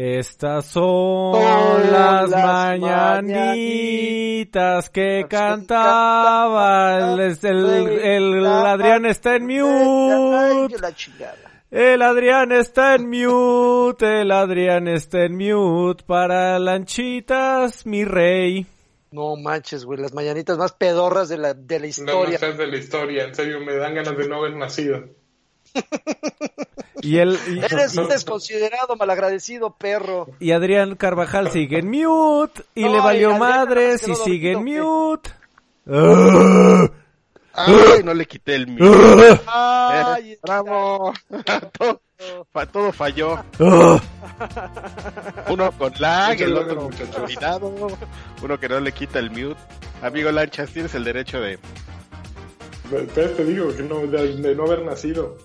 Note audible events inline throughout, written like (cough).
Estas son las mañanitas que cantaba el, el, el Adrián está en mute. El Adrián está en mute, el Adrián está en mute para lanchitas, mi rey. No manches, güey, las mañanitas más pedorras de la, de la historia. más feas de la historia, en serio, me dan ganas de no haber nacido. (laughs) Y él y, Eres un desconsiderado, malagradecido perro. y Adrián Carvajal sigue en mute y No, le valió y madres y sigue en mute. Ay, no le quité el mío. Ay, Eh, Bravo. (laughs) todo, fa- todo falló. (laughs) Uno con lag, el otro muchachos. combinado. Uno que no le quita el mute. Amigo Lanchas, tienes el derecho de. Te digo que no, de, de no haber nacido.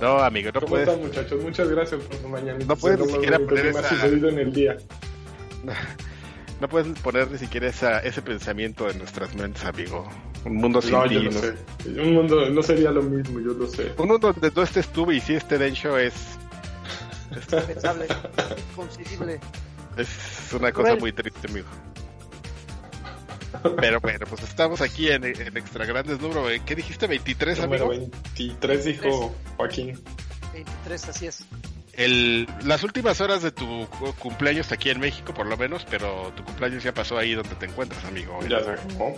No, amigo, no ¿Cómo puedes. están, muchachos? Muchas gracias por su mañana. No puedes ni siquiera poner esa- sucedido en el día. (laughs) No puedes poner ni siquiera esa, ese pensamiento en nuestras mentes, amigo. Un mundo sin No, ti, yo ¿no? sé. Un mundo no sería lo mismo, yo lo sé. Un mundo donde no estés tú y si este Densho es, impensable, inconcebible. (laughs) es una cosa muy triste, amigo. Pero bueno, pues estamos aquí en, en Extra Grandes número. eh, ¿Qué dijiste? ¿23, Número amigo? 23 dijo Joaquín. 23, así es. El, las últimas horas de tu cu- cumpleaños aquí en México, por lo menos, pero tu cumpleaños ya pasó ahí donde te encuentras, amigo. Ya se acabó.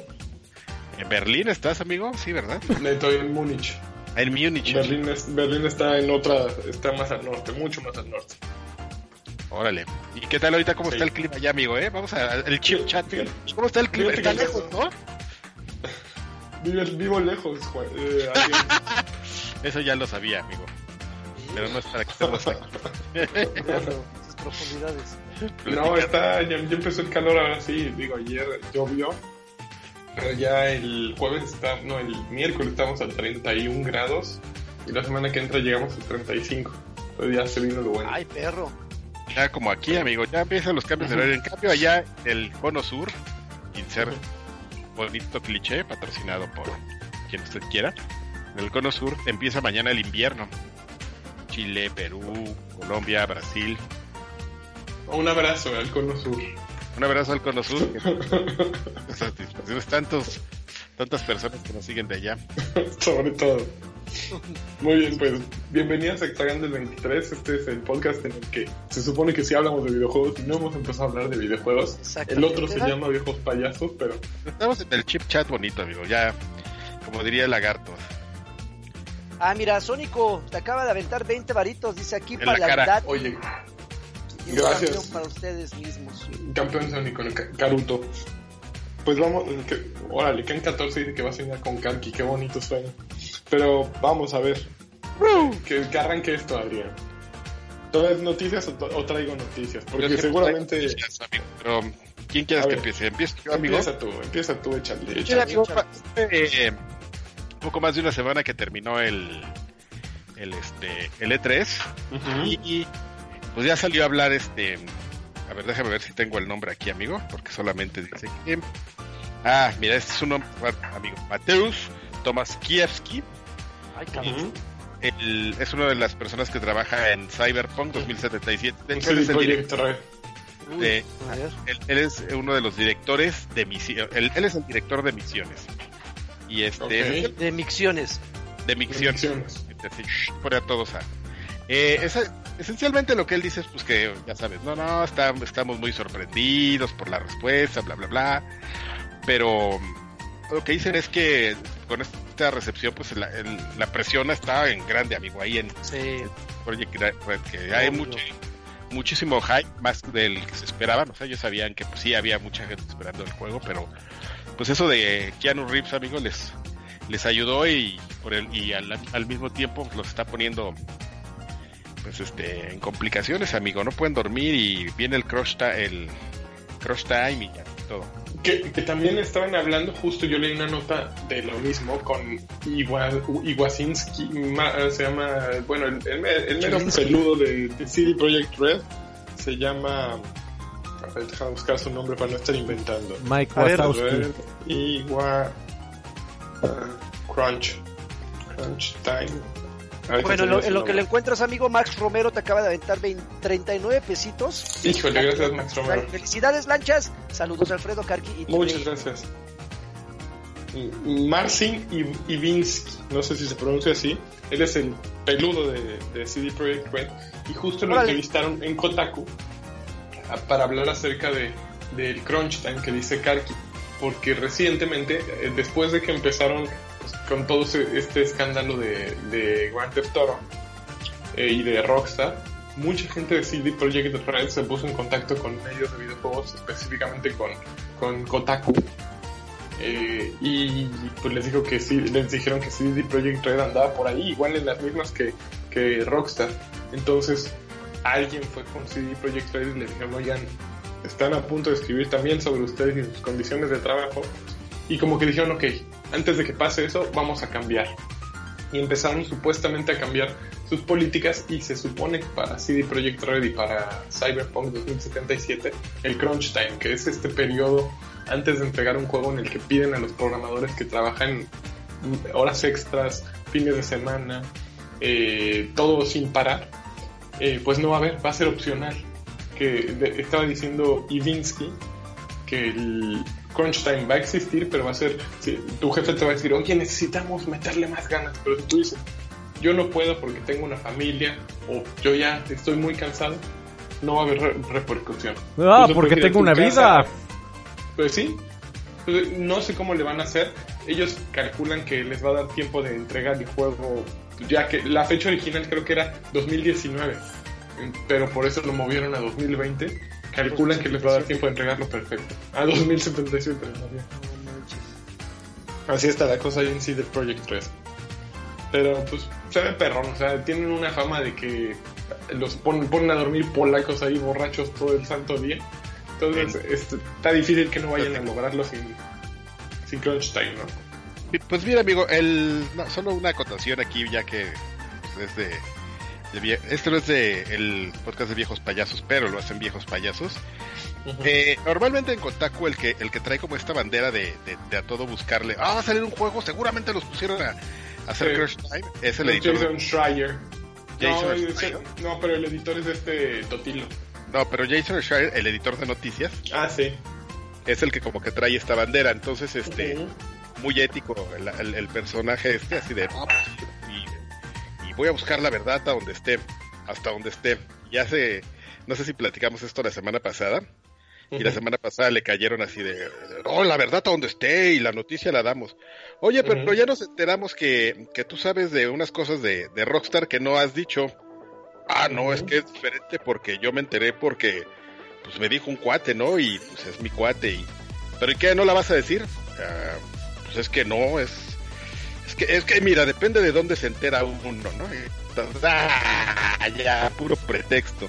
¿En Berlín estás, amigo? Sí, ¿verdad? (laughs) Estoy en Múnich. En Múnich. Berlín, es- Berlín está en otra, está más al norte, mucho más al norte. Órale. ¿Y qué tal ahorita? ¿Cómo Sí. está el clima ya, amigo? Eh? Vamos a- al chip chat. Fíjate- ¿Cómo está el clima? Fíjate Está lejos, ¿no? Vivo, vivo lejos, Juan- eh, (laughs) alguien. Eso ya lo sabía, amigo. Pero no es para que estemos aquí. (laughs) Profundidades. No, está, ya, ya empezó el calor ahora sí. Digo, ayer llovió. Pero ya el jueves está, no, el miércoles estamos a 31 grados. Y la semana que entra llegamos a 35. Entonces ya se vino lo bueno. Ay, perro. Ya como aquí, amigo, ya empiezan los cambios de horario. En cambio, allá el cono sur, sin ser bonito cliché, patrocinado por quien usted quiera. En el cono sur empieza mañana el invierno. Chile, Perú, Colombia, Brasil. Un abrazo al cono sur. Un abrazo al cono sur. (laughs) Satisfacciones tantos, tantas personas que nos siguen de allá. Sobre todo. Muy bien, pues bienvenidas a Extra Grandes 23. Este es el podcast en el que se supone que sí hablamos de videojuegos y no hemos empezado a hablar de videojuegos. El otro se llama Viejos Payasos, pero Estamos en el chip chat bonito, amigo. Ya, como diría el lagarto. Ah, mira, Sónico, te acaba de aventar 20 varitos, dice aquí En para la cara. edad. oye, y gracias. campeón para ustedes mismos. campeón Sónico, Caruto. Pues vamos, que, órale, Ken 14 dice que va a soñar con Karki, qué bonito sueño. Pero vamos a ver. Que, que arranque esto, Adrián. ¿Todo es noticias o, to- o traigo noticias? Porque seguramente... traigo noticias, amigo, Pero, ¿quién quieres que empiece? ¿Empiezo yo, amigo? Empieza tú, empieza tú, échale. Échale. amigo, eh, poco más de una semana que terminó el el este el E3 Ujú. y, y, pues ya salió a hablar este a ver déjame ver si tengo el nombre aquí amigo porque solamente dice que ah mira este es su nombre amigo Mateusz Tomaszkiewski Ay, cabrón. Ujú. el- es una de las personas que trabaja en Cyberpunk 2077 de hecho él es, el. Uy, de- a ver. él, él es uno de los directores de misiones él, él es el director de misiones y este Ok. De micciones. de micciones Ficciones. Así, shh, pone a todos a. Eh, esa- esencialmente lo que él dice es pues que, ya sabes, no, no, está- estamos muy sorprendidos por la respuesta, bla, bla, bla. Pero lo que dicen es que con recepción, pues la, el- la presión está en grande, amigo, ahí en Sí. Project Red, que hay mucho, muchísimo hype, más del que se esperaban. O sea, ellos sabían que pues, sí había mucha gente esperando el juego, pero pues eso de Keanu Reeves, amigo, les, les ayudó y por el, y al, al mismo tiempo los está poniendo pues este en complicaciones, amigo. No pueden dormir y viene el crush, ta- el crush time y ya, todo. Que, que también estaban hablando, justo yo leí una nota de lo mismo con Iwa, Iwasinski, ma- se llama, bueno, el, el, me- el mero peludo de, de CD Projekt Red se llama, a ver, déjame buscar su nombre para no estar inventando. Mike Wazowski. Red, Iwa, ah, Crunch, Crunch Time. Bueno, en lo, que le encuentras, amigo, Max Romero te acaba de aventar 39 pesitos. Híjole, gracias, Max Romero. Felicidades, lanchas. Saludos, Alfredo Karki. Y Muchas gracias. Marcin Ivinsky, no sé si se pronuncia así. Él es el peludo de, CD Projekt Red. Y justo lo entrevistaron en Kotaku para hablar acerca de, del crunch time que dice Karki. Porque recientemente, eh, después de que empezaron con todo este escándalo de, de Grand Theft eh, y de Rockstar, mucha gente de CD Projekt Red se puso en contacto con medios de videojuegos, específicamente con, con Kotaku. Eh, y pues les dijo que sí, les dijeron que CD Projekt Red andaba por ahí, igual en las mismas que, que Rockstar. Entonces, alguien fue con CD Projekt Red y le dijeron, oigan, están a punto de escribir también sobre ustedes y sus condiciones de trabajo. Y como que dijeron, ok, antes de que pase eso, vamos a cambiar. Y empezaron supuestamente a cambiar sus políticas y se supone que para CD Projekt Red y para Cyberpunk 2077, el crunch time, que es este periodo antes de entregar un juego en el que piden a los programadores que trabajan horas extras, fines de semana, eh, todo sin parar, eh, pues no va a haber, va a ser opcional. Que estaba diciendo Ivinsky que el crunch time va a existir, pero va a ser, tu jefe te va a decir, oye, necesitamos meterle más ganas, pero si tú dices, yo no puedo porque tengo una familia o yo ya estoy muy cansado, no va a haber repercusión. Ah, porque tengo una vida. Pues sí, pues, no sé cómo le van a hacer. Ellos calculan que les va a dar tiempo de entregar el juego, ya que la fecha original creo que era 2019, pero por eso lo movieron a 2020. Calculan que les va a dar tiempo de entregarlo perfecto. (laughs) A 2077. Así está la cosa ahí en sí del Project 3. Pero pues se ve perrón, o sea, tienen una fama de que los ponen, ponen a dormir polacos ahí borrachos todo el santo día entonces está difícil que no vayan a lograrlo sin, sin crunch time, ¿no? Pues mira, amigo, el, solo una acotación aquí, ya que pues, es de, este no es de el podcast de viejos payasos, pero lo hacen viejos payasos. Eh, normalmente en Kotaku el que el que trae como esta bandera de, de, a todo buscarle, ah, va a salir un juego, seguramente los pusieron a, hacer Crunch Time, es el editor. Jason Schreier. Jason no, no, pero el editor es este Totilo. No, pero Jason Shire, el editor de noticias. Ah, sí. Es el que como que trae esta bandera. Entonces, este, muy ético el, personaje este, así de, pues, y, voy a buscar la verdad a donde esté, hasta donde esté. Y hace, no sé si platicamos esto la semana pasada. Y la semana pasada le cayeron así de, oh, la verdad a donde esté y la noticia la damos. Oye, pero, ya nos enteramos que, que, tú sabes de unas cosas de, de Rockstar que no has dicho. Ah, no, es que es diferente porque yo me enteré porque pues me dijo un cuate, ¿no? Y pues es mi cuate y pero ¿y qué no la vas a decir? Ah, pues es que no, es es que es que mira, depende de dónde se entera uno, ¿no? ah, ya puro pretexto.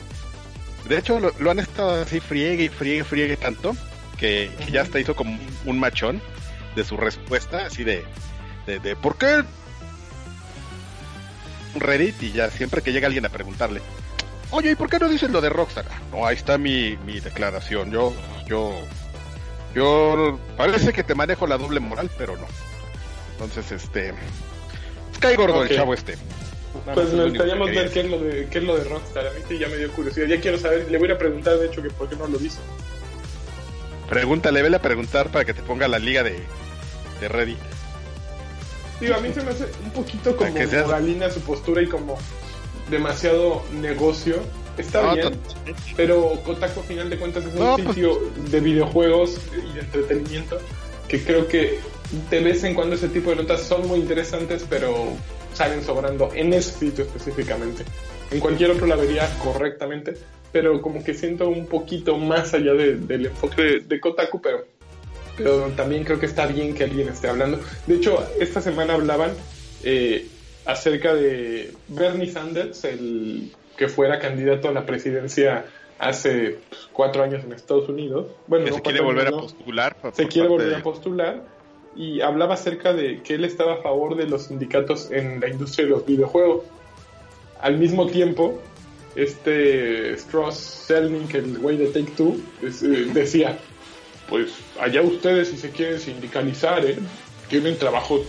De hecho lo, han estado así friegue y friegue, friegue tanto que, ya hasta hizo como un machón de su respuesta, así de, de, de ¿por qué Reddit y ya siempre que llega alguien a preguntarle, oye, ¿y por qué no dices lo de Rockstar? No, ahí está mi, mi declaración. Yo, yo, yo, parece que te manejo la doble moral, pero no. Entonces, este, cae gordo el chavo este. pues nos gustaríamos ver qué es, lo de, qué es lo de Rockstar. A mí sí ya me dio curiosidad. Ya quiero saber, le voy a preguntar, de hecho, que por qué no lo dice. Pregúntale, vele a preguntar para que te ponga la liga de, de Reddit. Digo, a mí se me hace un poquito como moralina su postura y como demasiado negocio. Está bien, pero Kotaku a final de cuentas es un pues sitio de videojuegos y de entretenimiento que creo que de vez en cuando ese tipo de notas son muy interesantes, pero salen sobrando en ese sitio específicamente. En cualquier otro la vería correctamente, pero como que siento un poquito más allá del enfoque de, de Kotaku, pero pero también creo que está bien que alguien esté hablando. De hecho, esta semana hablaban eh, acerca de Bernie Sanders, el que fuera candidato a la presidencia hace pues, cuatro años en Estados Unidos. Bueno, se quiere volver a postular. Se quiere volver a postular y hablaba acerca de que él estaba a favor de los sindicatos en la industria de los videojuegos. Al mismo tiempo, este Strauss Selnick, el güey de Take Two, eh, (laughs) decía, pues allá ustedes si se quieren sindicalizar, ¿eh? tienen trabajo,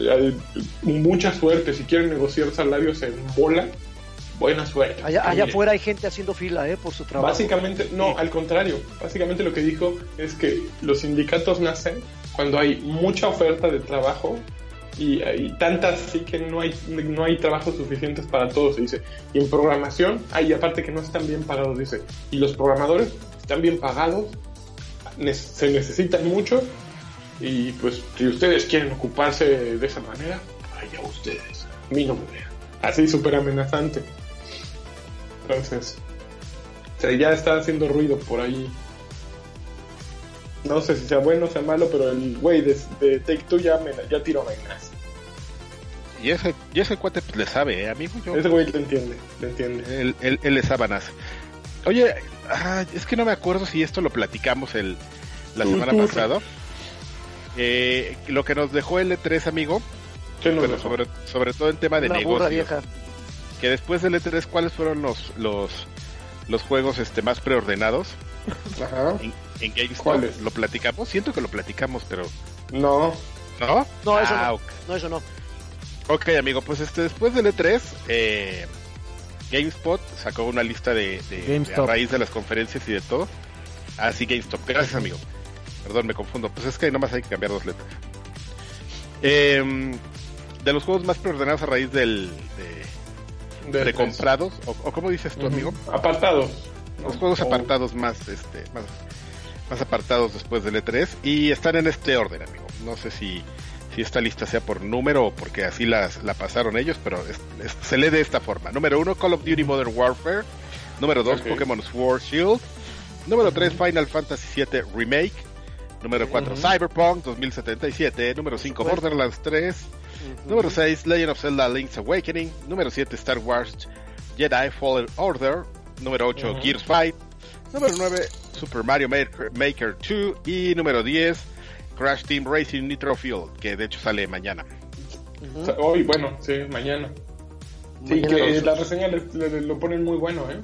eh, mucha suerte. Si quieren negociar salarios en bola, buena suerte. Allá, allá afuera hay gente haciendo fila, ¿eh? Por su trabajo. Básicamente, no, al contrario. Básicamente lo que dijo es que los sindicatos nacen cuando hay mucha oferta de trabajo y, y tantas sí que no hay no hay trabajos suficientes para todos dice. Y en programación hay aparte que no están bien pagados dice. Y los programadores están bien pagados se necesitan mucho y pues si ustedes quieren ocuparse de esa manera vaya ustedes a mí no me vean. Así súper amenazante. Entonces o sea, ya está haciendo ruido por ahí no sé si sea bueno o sea malo, pero el güey de, de Take Two ya, me, ya tiró vainas. Y ese, y ese cuate pues, le sabe, ¿eh, amigo. Yo, ese güey le entiende, le entiende. Él, él, él le sábanas. Oye, ah, es que no me acuerdo si esto lo platicamos el, la semana pasada. Eh, lo que nos dejó el E3, amigo. Pero sobre, sobre todo en tema de negocio. Que después del E3, ¿cuáles fueron los, los, los juegos este más preordenados? Ajá. En, GameStop lo platicamos. Siento que lo platicamos, pero. No. ¿No? No, eso ah, no. Okay. No, eso no. Ok, amigo, pues este después del E3, eh, GameSpot sacó una lista de, de, de, a raíz de las conferencias y de todo. Ah, sí, GameStop. Gracias, amigo. Perdón, me confundo. Pues es que nomás hay que cambiar dos letras. Eh, de los juegos más preordenados a raíz del de, de, de comprados, o, o como dices tú, uh -huh. amigo. Apartados. Los juegos oh. apartados más, este, más, más apartados después del E3 y están en este orden, amigo. No sé si, si esta lista sea por número o porque así las, la pasaron ellos, pero es, es, se lee de esta forma. Número uno, Call of Duty Modern Warfare. Número dos, okay. Pokémon Sword Shield. Número tres, Final Fantasy VII Remake. Número 4, uh -huh. Cyberpunk 2077. Número 5, Borderlands 3. Uh -huh. Número 6, Legend of Zelda Link's Awakening. Número 7, Star Wars Jedi Fallen Order. Número 8, uh -huh. Gears 5. Número 9, Super Mario Maker, Maker 2. Y número 10, Crash Team Racing Nitro Fuel, que de hecho sale mañana. Uh -huh. Hoy, bueno, sí, mañana. Sí, mañana que la reseña le, le, lo ponen muy bueno, ¿eh?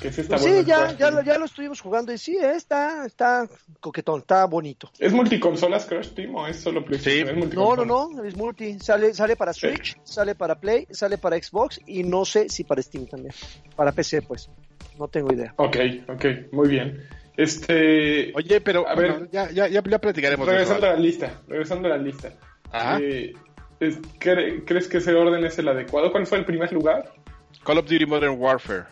Que sí, está pues bueno sí ya, ya, lo, ya lo estuvimos jugando y sí, eh, está, está coquetón, está bonito. ¿Es multiconsolas Crash Team o es solo PlayStation? Sí. no, no, no, es multi. Sale, sale para Switch, sí. sale para Play, sale para Xbox y no sé si para Steam también. Para PC, pues. No tengo idea. Ok, ok, muy bien. Este. Oye, pero a ver, bueno, ya, ya, ya, ya, platicaremos. Regresando a la lista, regresando a la lista. Ajá. Eh, es, ¿cre ¿Crees que ese orden es el adecuado? ¿Cuál fue el primer lugar? Call of Duty Modern Warfare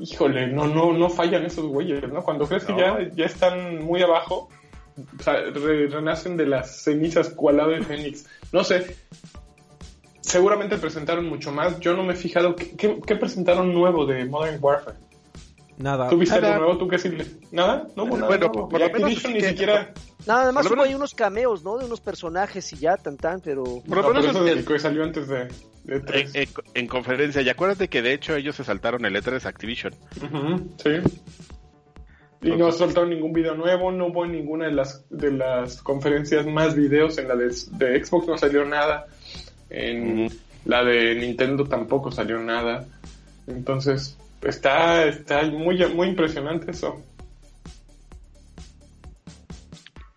híjole, no, no, no fallan esos güeyes, ¿no? Cuando crees no. que ya, ya están muy abajo, o sea, re, renacen de las cenizas cual ave fénix. No sé. Seguramente presentaron mucho más. Yo no me he fijado. ¿Qué, qué, qué presentaron nuevo de Modern Warfare? Nada. ¿Tú viste Nada. algo nuevo? ¿Tú qué sirve? ¿Nada? No hubo nada. Bueno, nuevo. por Y lo menos Activision ni que- siquiera. Nada, además Por lo hubo menos- ahí unos cameos, ¿no? De unos personajes y ya, tan tan, pero... Por lo No, menos pero eso en- de que salió antes de, de en, tres. en- en conferencia. Y acuérdate que de hecho ellos se saltaron el E3 Activision. Sí. Y no soltaron ningún video nuevo, no hubo en ninguna de las de las conferencias más videos. En la de, de Xbox no salió nada. En la de Nintendo tampoco salió nada. Entonces, está, está muy, muy impresionante eso.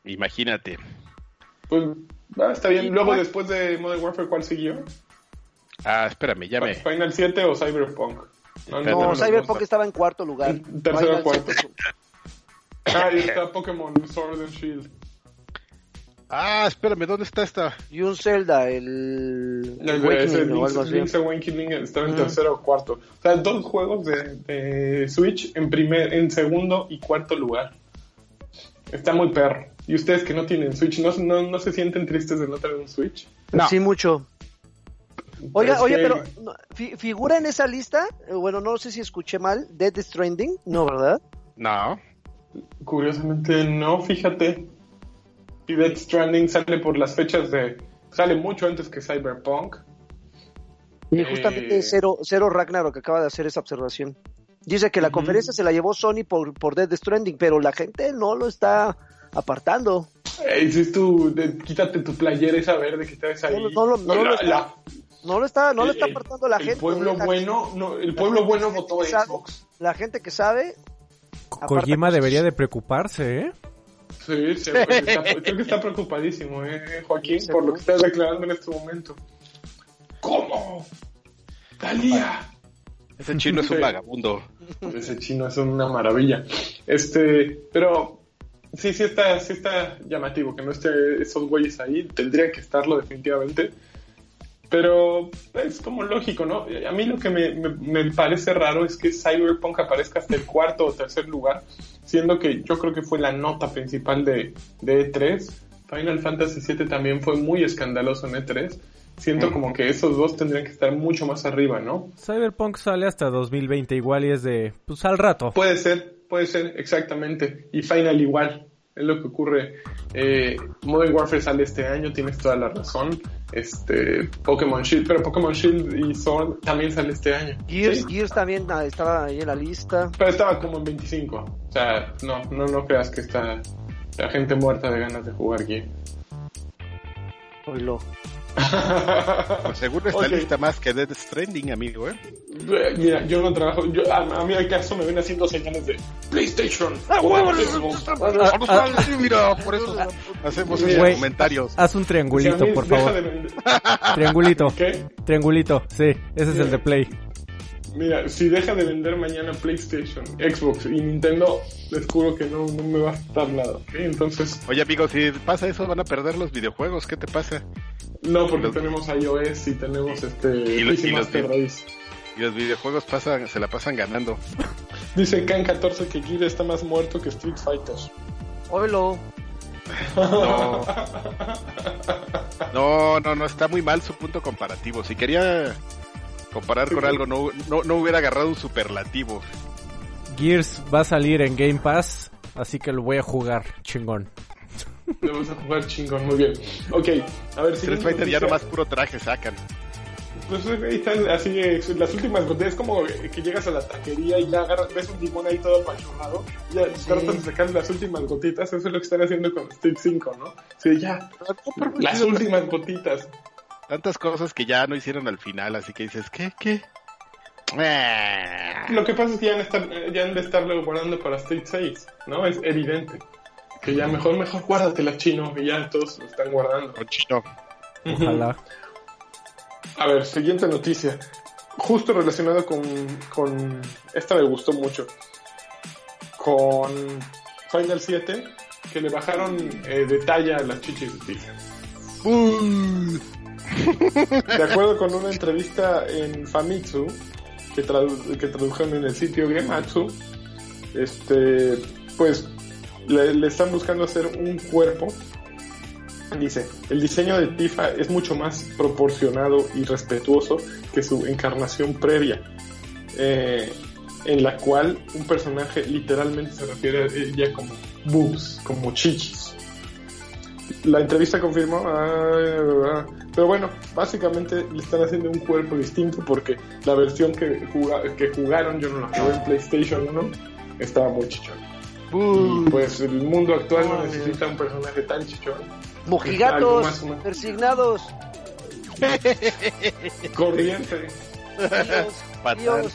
Imagínate. Pues, ah, está bien. ¿Y Luego, después de Modern Warfare, ¿cuál siguió? Ah, espérame, ya me. ¿Final 7 o Cyberpunk? No, Espérate, No, no, Cyberpunk estaba en cuarto lugar. (laughs) Tercero, Final cuarto. Ah, y está Pokémon Sword and Shield. Ah, espérame, ¿dónde está esta? Y un Zelda, el... El de Awakening ese o algo Link's, así. Link's Awakening estaba en Mm. tercero o cuarto. O sea, dos juegos de, de Switch en primer, en segundo y cuarto lugar. Está muy perro. Y ustedes que no tienen Switch, ¿no, no, no se sienten tristes de no tener un Switch? No. Sí, mucho. Oiga, Es oye, que- pero no, fi- figura en esa lista, eh, bueno, no sé si escuché mal, Dead Stranding, no, ¿verdad? No. Curiosamente no, fíjate. Y Death Stranding sale por las fechas de... Sale mucho antes que Cyberpunk. Y Eh. justamente Cero, Cero Ragnarok acaba de hacer esa observación. Dice que la conferencia se la llevó Sony por, por Dead Stranding, pero la gente no lo está apartando. Eh, dices tú, de- quítate tu playera esa verde que traes ahí. No, no lo- no la- lo está- la- No lo está, no lo el- está el- apartando la el gente. pueblo La- bueno, no, el pueblo bueno votó Xbox. La gente que sabe, Kojima debería de preocuparse, ¿eh? Sí, sí (laughs) creo que está preocupadísimo, eh, Joaquín, por lo que estás declarando en este momento. ¿Cómo? Talía. Ese chino es un vagabundo. Ese chino es una maravilla. Este, pero sí, sí está, sí está llamativo que no esté esos güeyes ahí. Tendría que estarlo definitivamente. Pero es como lógico, ¿no? A mí lo que me, me, parece raro es que Cyberpunk aparezca hasta el cuarto o tercer lugar, siendo que yo creo que fue la nota principal de, de E3. Final Fantasy VII también fue muy escandaloso en E3. Siento como que esos dos tendrían que estar mucho más arriba, ¿no? Cyberpunk sale hasta 2020 igual y es de, pues al rato. Puede ser, puede ser, exactamente. Y Final igual. Es lo que ocurre. Eh, Modern Warfare sale este año, tienes toda la razón. Este, Pokémon Shield, pero Pokémon Shield y Sword también sale este año. Gears, Gears también ah, estaba ahí en la lista. Pero estaba como en 25. O sea, no, no, no creas que está la gente muerta de ganas de jugar Gears. Oilo. (laughs) Pues seguro está lista más que Dead Stranding, amigo, ¿eh? Mira, yo no trabajo. Yo, a, mí acaso me ven haciendo señales de PlayStation. ¡Ah, Mira, por eso hacemos esos comentarios. Haz un triangulito, por favor. (laughs) Triangulito. ¿Qué? Triangulito, sí, ese es el de Play. Mira, si deja de vender mañana PlayStation, Xbox y Nintendo, les juro que no, no me va a estar nada. Entonces. Oye, amigo, si pasa eso, van a perder los videojuegos. ¿Qué te pasa? No, porque tenemos iOS y tenemos este. Y los, y los, videojuegos pasan, se la pasan ganando. (laughs) Dice Kan 14 que Kid está más muerto que Street Fighter. Óvelo. (laughs) No. no, no, no, está muy mal su punto comparativo. Si quería comparar con algo, no, no, no hubiera agarrado un superlativo. Gears va a salir en Game Pass, así que lo voy a jugar chingón. (laughs) Lo vamos a jugar chingón, muy bien. Ok, a ver si. Street Fighter ya nomás puro traje sacan. Pues ahí están así las últimas gotas. Es como que llegas a la taquería y ya agarras, ves un limón ahí todo apachurrado. Ya tratas de sacar las últimas gotitas. Eso es lo que están haciendo con Street 5, ¿no? Sí, ya. Las últimas gotitas. Tantas cosas que ya no hicieron al final, así que dices, ¿qué? ¿Qué? Lo que pasa es que ya han, estar, ya han de estarlo guardando para Street 6, ¿no? Es evidente. Que ya mejor, mejor guárdatela chino, y ya todos lo están guardando. chino. Ojalá. A ver, siguiente noticia. Justo relacionado con, con. Esta me gustó mucho. Con Final 7, que le bajaron eh, detalle a las chichis de Tifa. De acuerdo con una entrevista en Famitsu, que, que tradujeron en el sitio Gematsu, este, pues le, están buscando hacer un cuerpo. Dice, el diseño de Tifa es mucho más proporcionado y respetuoso que su encarnación previa, eh, en la cual un personaje literalmente se refiere a ella como boobs, como chichis. La entrevista confirmó, ah, pero bueno, básicamente le están haciendo un cuerpo distinto porque la versión que, jugaron, yo no la jugué en PlayStation 1, estaba muy chichón pues el mundo actual no necesita un personaje tan chichón. Mojigatos, persignados. (laughs) Corriente. Dios,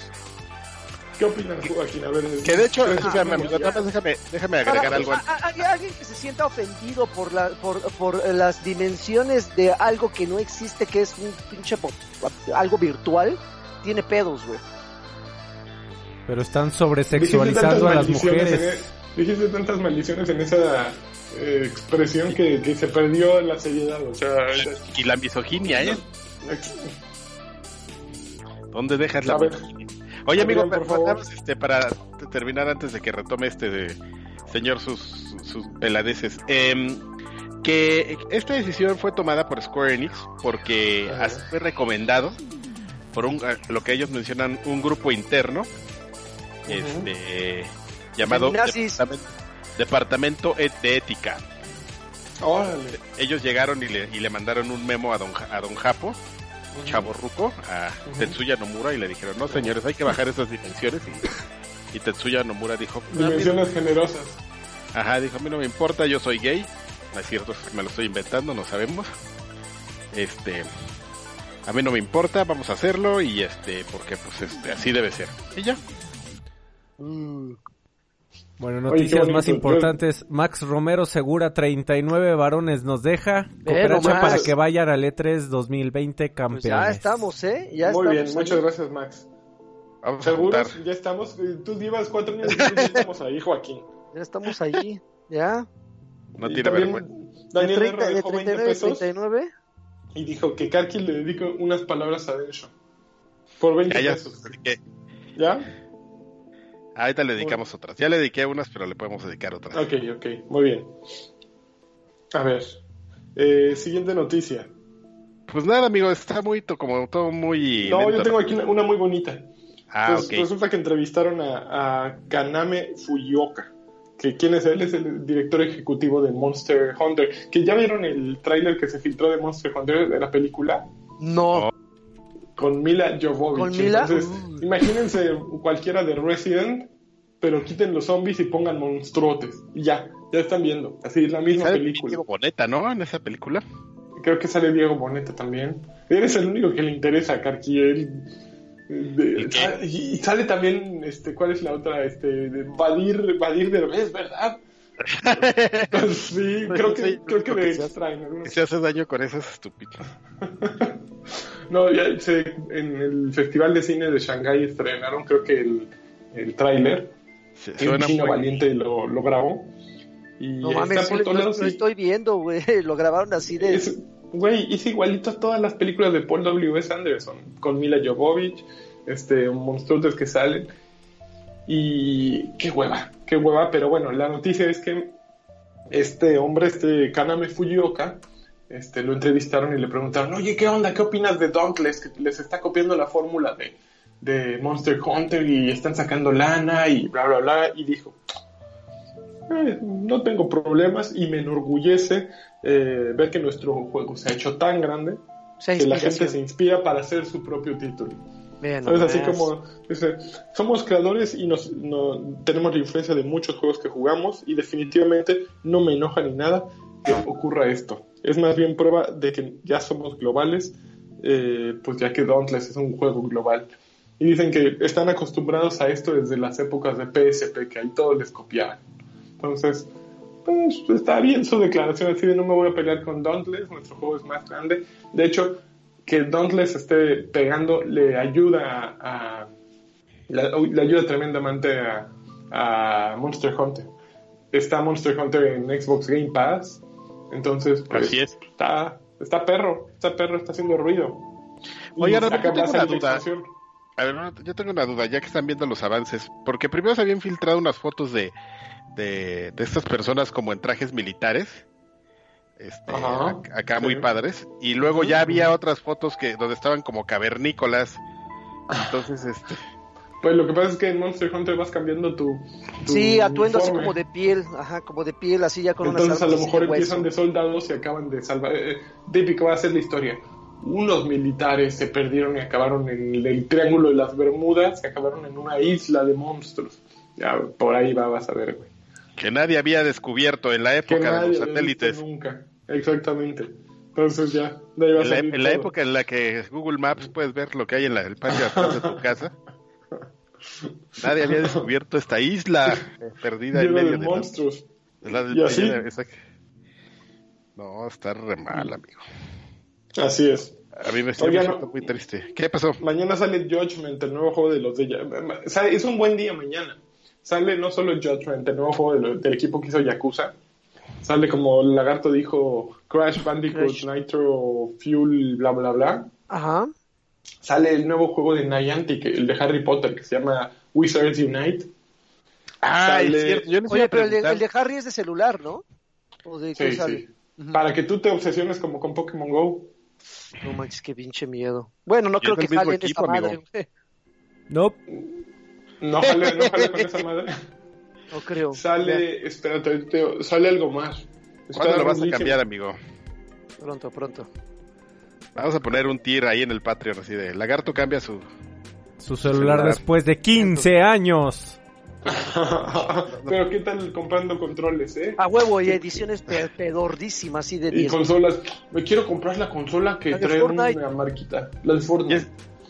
¿Qué opinas, Joaquín? A ver, que de hecho, déjame, déjame, agregar algo. alguien que se sienta ofendido por, la, por, por las dimensiones de algo que no existe, que es un pinche algo virtual, tiene pedos, güey. Pero están sobresexualizando a las mujeres dijiste tantas maldiciones en esa eh, expresión que, que, se perdió la seriedad, o sea... Y la misoginia, ¿eh? ¿Dónde dejas la misoginia? Oye, amigo, por favor. Este, para terminar antes de que retome este de, señor sus, sus peladeces, em, que esta decisión fue tomada por Square Enix porque fue recomendado por un, lo que ellos mencionan un grupo interno este llamado Departamento, e-, de Ética. Ellos llegaron y le, y le mandaron un memo a don, a don Japo, chavo ruco, a Tetsuya Nomura y le dijeron, no señores, hay que bajar esas dimensiones y, y Tetsuya Nomura dijo... Dimensiones generosas. Ajá, dijo, a mí no me importa, yo soy gay. No es cierto, me lo estoy inventando, no sabemos. Este, a mí no me importa, vamos a hacerlo y este, porque pues este, así debe ser. Y ya. Mm. Bueno, noticias más importantes. Max Romero Segura, 39 varones nos deja. Cooperacha para que vayan al E3 2020 campeones. Pues ya estamos, ¿eh? Ya Muy bien, muchas gracias, Max. ¿Seguros? Ya estamos. Tú llevas cuatro años y ya estamos ahí, Joaquín. Ya estamos ahí, ya. No tiene vergüenza. Daniel de 30, dejó 20 pesos 39. y dijo que Karki le dedico unas palabras a Densho. Por 20 ya, pesos. ¿Ya? Ahorita le dedicamos otras. Ya le dediqué unas, pero le podemos dedicar otras. Ok, ok, muy bien. A ver, eh, siguiente noticia. Pues nada, amigo, está muy, como todo muy... No, yo tengo aquí una, muy bonita. Ah, pues Resulta que entrevistaron a, Kaname Fuyuoka. Que, ¿Quién es él? Es el director ejecutivo de Monster Hunter. Que ya vieron el tráiler que se filtró de Monster Hunter de la película. No. Con Mila Jovovich. ¿Con Mila? Uh. imagínense cualquiera de Resident, pero quiten los zombies y pongan monstruotes. Y ya, ya están viendo. Así es la misma película. Diego Boneta, ¿no? En esa película. Creo que sale Diego Boneta también. Eres el único que le interesa a Carquiel. y sale también, este, ¿cuál es la otra? Este, de Vadir, Vadir de ¿verdad? (laughs) sí, creo que, creo que me extraen. Se hace daño con esos estúpidos. (laughs) no, ya en el Festival de Cine de Shanghái estrenaron, creo que el, el tráiler. un chino valiente lo, lo grabó. Y no mames, por lo, estoy viendo, güey. (laughs) Lo grabaron así de. Güey, es igualito a todas las películas de Paul W.S. Anderson. Con Mila Jovovich, este, monstruos que salen. Y qué hueva, qué hueva, pero bueno, la noticia es que este hombre, este Kaname Fujioka, este, lo entrevistaron y le preguntaron, oye, ¿qué onda? ¿Qué opinas de Dauntless? Que les está copiando la fórmula de, de Monster Hunter y están sacando lana y bla, bla, bla. Y dijo, eh, no tengo problemas y me enorgullece eh, ver que nuestro juego se ha hecho tan grande que la gente se inspira para hacer su propio título. Es así como somos creadores y nos, tenemos la influencia de muchos juegos que jugamos y definitivamente no me enoja ni nada que ocurra esto. Es más bien prueba de que ya somos globales, eh, pues ya que Dauntless es un juego global. Y dicen que están acostumbrados a esto desde las épocas de PSP, que ahí todos les copiaban. Entonces, pues está bien su declaración, así de no me voy a pelear con Dauntless, nuestro juego es más grande. De hecho, que Dauntless esté pegando le ayuda a, le, ayuda tremendamente a, Monster Hunter. Está Monster Hunter en Xbox Game Pass, entonces pues, está está perro, está perro, está haciendo ruido. Oye, yo tengo una duda. A ver, yo tengo una duda, ya que están viendo los avances, porque primero se habían filtrado unas fotos de, de, de estas personas como en trajes militares este, acá muy padres. Y luego ya había otras fotos que donde estaban como cavernícolas. Entonces, este. Pues lo que pasa es que en Monster Hunter vas cambiando tu. sí, atuendo así como de piel, ajá, como de piel, así ya con Entonces a lo mejor empiezan de soldados y acaban de salvar. Eh, típico va a ser la historia. Unos militares se perdieron y acabaron en el, Triángulo de las Bermudas, se acabaron en una isla de monstruos. Ya por ahí va, vas a ver, güey. Que nadie había descubierto en la época de los satélites. Nunca, exactamente. Entonces ya, en, la, época en la que Google Maps puedes ver lo que hay en el patio atrás de tu (laughs) casa. (laughs) Nadie había descubierto esta isla perdida en medio de, monstruos. ¿Y así? No, está re mal, amigo. Así es. A mí me está muy triste. ¿Qué pasó? Mañana sale Judgment, el nuevo juego de los de... Es un buen día mañana sale no solo Judgment, el nuevo juego del, equipo que hizo Yakuza, sale como el lagarto dijo Crash Bandicoot, Nitro, Fuel, bla, bla, bla. Ajá. Sale el nuevo juego de Niantic, el de Harry Potter, que se llama Wizards Unite. Ah, es cierto. Yo Oye, pero el de, Harry es de celular, ¿no? ¿O de sí, sí. Para que tú te obsesiones como con Pokémon Go. No manches, qué pinche miedo. Bueno, no creo que salga en esta madre, No. No jale, no jale con esa madre. (laughs) No creo. Sale, espérate, sale algo más. ¿Cuándo lo vas a cambiar, amigo? Pronto, pronto. Vamos a poner un tier ahí en el Patreon, así de Lagarto cambia su... Su celular, después de 15 años. (laughs) Pero qué tal comprando controles, ¿eh? A huevo y ediciones pedordísimas así de 10. Y consolas. Me quiero comprar la consola que trae una marquita. La de Fortnite.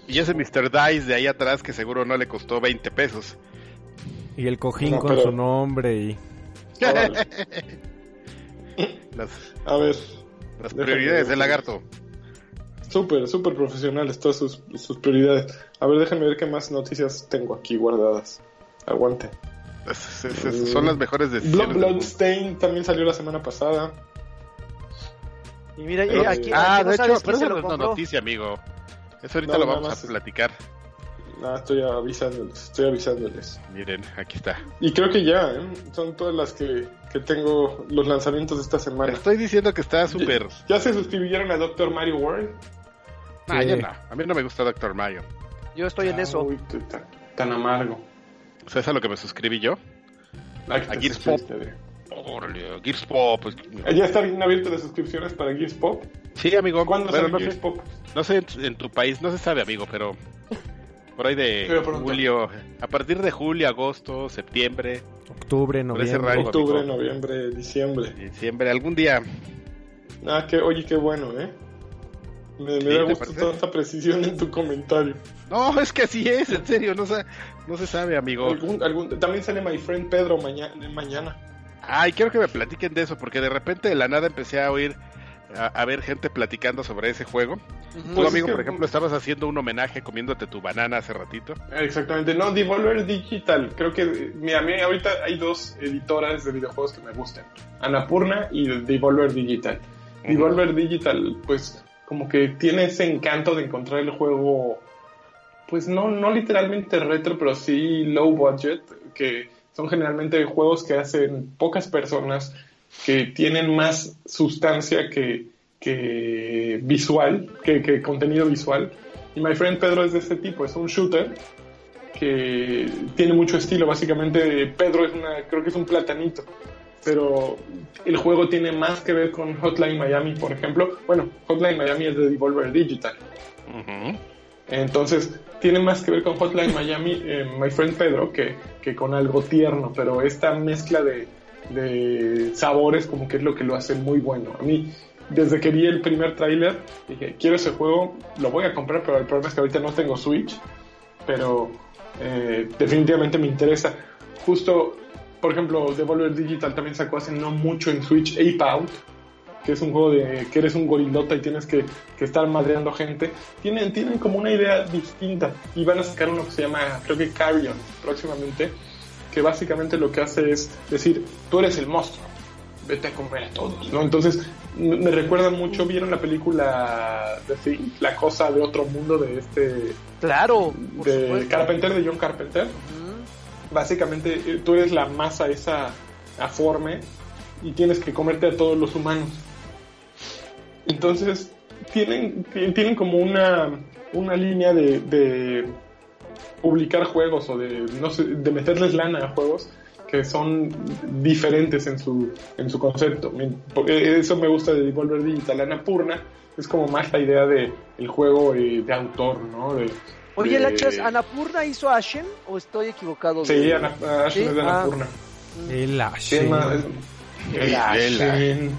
Y ese Mr. Dice de ahí atrás que seguro no le costó 20 pesos. Y el cojín con su nombre y... (laughs) las, a ver. Las prioridades del lagarto. Súper, súper profesionales todas sus, sus, prioridades. A ver, déjenme ver qué más noticias tengo aquí guardadas. Aguante. son las mejores decisiones. Bloodstain también salió la semana pasada. Y mira, aquí, ah, de hecho, pero eso no es una noticia, amigo. Eso ahorita lo vamos a platicar. No, estoy avisándoles, estoy avisándoles. Miren, aquí está. Y creo que ya, ¿eh? son todas las que, que tengo los lanzamientos de esta semana. Estoy diciendo que está súper... ¿Ya, se suscribieron a Doctor Mario World? Ah, yo no. A mí no me gusta Doctor Mario. Yo estoy en eso. Uy, tan, amargo. ¿Sabes sea, es a lo que me suscribí yo? A, Gears Pop. Órale, Gears Pop. ¿Ya están abiertas las suscripciones para Gears Pop? Sí, amigo. ¿Cuándo sale no Gears Pop? No sé en tu país, no se sabe, amigo, pero por ahí de julio, a partir de julio, agosto, septiembre, octubre, noviembre, octubre, noviembre, diciembre, diciembre, algún día. Ah, que oye, qué bueno, ¿eh? Me, da gusto toda esta precisión en tu comentario. No, es que así es, en serio, no, no se sabe, amigo. también sale My Friend Pedro mañana, mañana. Ay, quiero que me platiquen de eso, porque de repente de la nada empecé a oír a, ver gente platicando sobre ese juego. Tú, pues amigo, por ejemplo, estabas haciendo un homenaje comiéndote tu banana hace ratito. Exactamente, no, Devolver Digital. Creo que, mira, a mí ahorita hay dos editoras de videojuegos que me gustan: Anapurna y Devolver Digital. Devolver Digital, pues, como que tiene ese encanto de encontrar el juego, pues no, no literalmente retro, pero sí low budget, que son generalmente juegos que hacen pocas personas que tienen más sustancia que, que visual, que, que, contenido visual. Y My Friend Pedro es de este tipo, es un shooter que tiene mucho estilo. Básicamente, Pedro es una, creo que es un platanito. Pero el juego tiene más que ver con Hotline Miami, por ejemplo. Bueno, Hotline Miami es de Devolver Digital. Entonces, tiene más que ver con Hotline Miami, eh, My Friend Pedro, que, que con algo tierno. Pero esta mezcla de, de sabores como que es lo que lo hace muy bueno. A mí, desde que vi el primer tráiler, dije, quiero ese juego, lo voy a comprar, pero el problema es que ahorita no tengo Switch, pero eh, definitivamente me interesa. Justo, por ejemplo, Devolver Digital también sacó hace no mucho en Switch Ape Out, que es un juego de que eres un gorilota y tienes que, que, estar madreando gente. Tienen, tienen como una idea distinta y van a sacar uno que se llama, creo que Carrion, próximamente que básicamente lo que hace es decir, tú eres el monstruo, vete a comer a todos, ¿no? Entonces, me recuerda mucho, ¿vieron la película de La cosa de otro mundo de este... Claro. De Carpenter, de John Carpenter. Básicamente, eh, tú eres la masa esa aforme y tienes que comerte a todos los humanos. Entonces, tienen, tienen como una, una línea de publicar juegos o de, no sé, de meterles lana a juegos que son diferentes en su, en su concepto. Eso me gusta de Devolver Digital. Anapurna es como más la idea de el juego eh, de autor, ¿no? De, Oye, de... ¿Anapurna hizo Ashen o estoy equivocado? Sí, Ashen es de ah. Anapurna. El Ashen. El Ashen.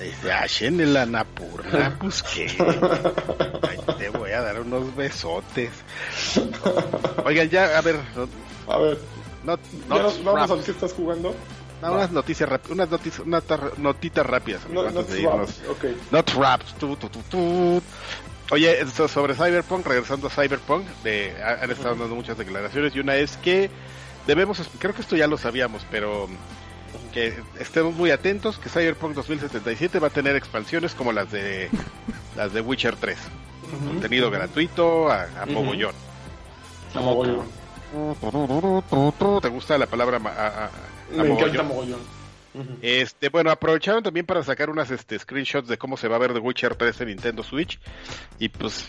Dice Ashen el Anapurna, pues que te voy a dar unos besotes. Oigan, ya, a ver. a ver. No, vamos a que estás jugando. unas noticias unas noticias, unas notitas rápidas antes de irnos. Not raps. Oye, sobre Cyberpunk, regresando a Cyberpunk, de, han estado dando muchas declaraciones y una es que debemos, creo que esto ya lo sabíamos, pero que estemos muy atentos que Cyberpunk 2077 va a tener expansiones como las de (laughs) las de Witcher 3. Contenido gratuito a, a mogollón. A mogollón. ¿Te gusta la palabra a, Me encanta mogollón. Este, bueno, aprovecharon también para sacar unas este, screenshots de cómo se va a ver The Witcher 3 en Nintendo Switch. Y pues.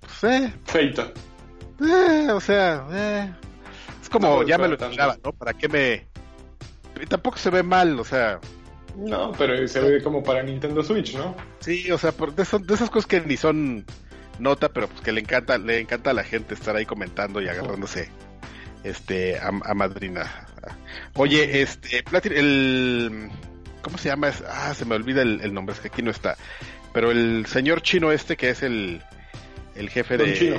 pues eh. Feita. Eh, o sea, eh. Es como, ya me lo imaginaba, ¿no? ¿Para qué me, y tampoco se ve mal, o sea. No, pero se ve como para Nintendo Switch, ¿no? Sí, o sea, por de, esas cosas que ni son nota, pero pues que le encanta, le encanta a la gente estar ahí comentando y agarrándose este a, madrina. Oye, este el ¿cómo se llama? Ah, se me olvida el, nombre, es que aquí no está. Pero el señor chino este que es el, el jefe Don de Chino.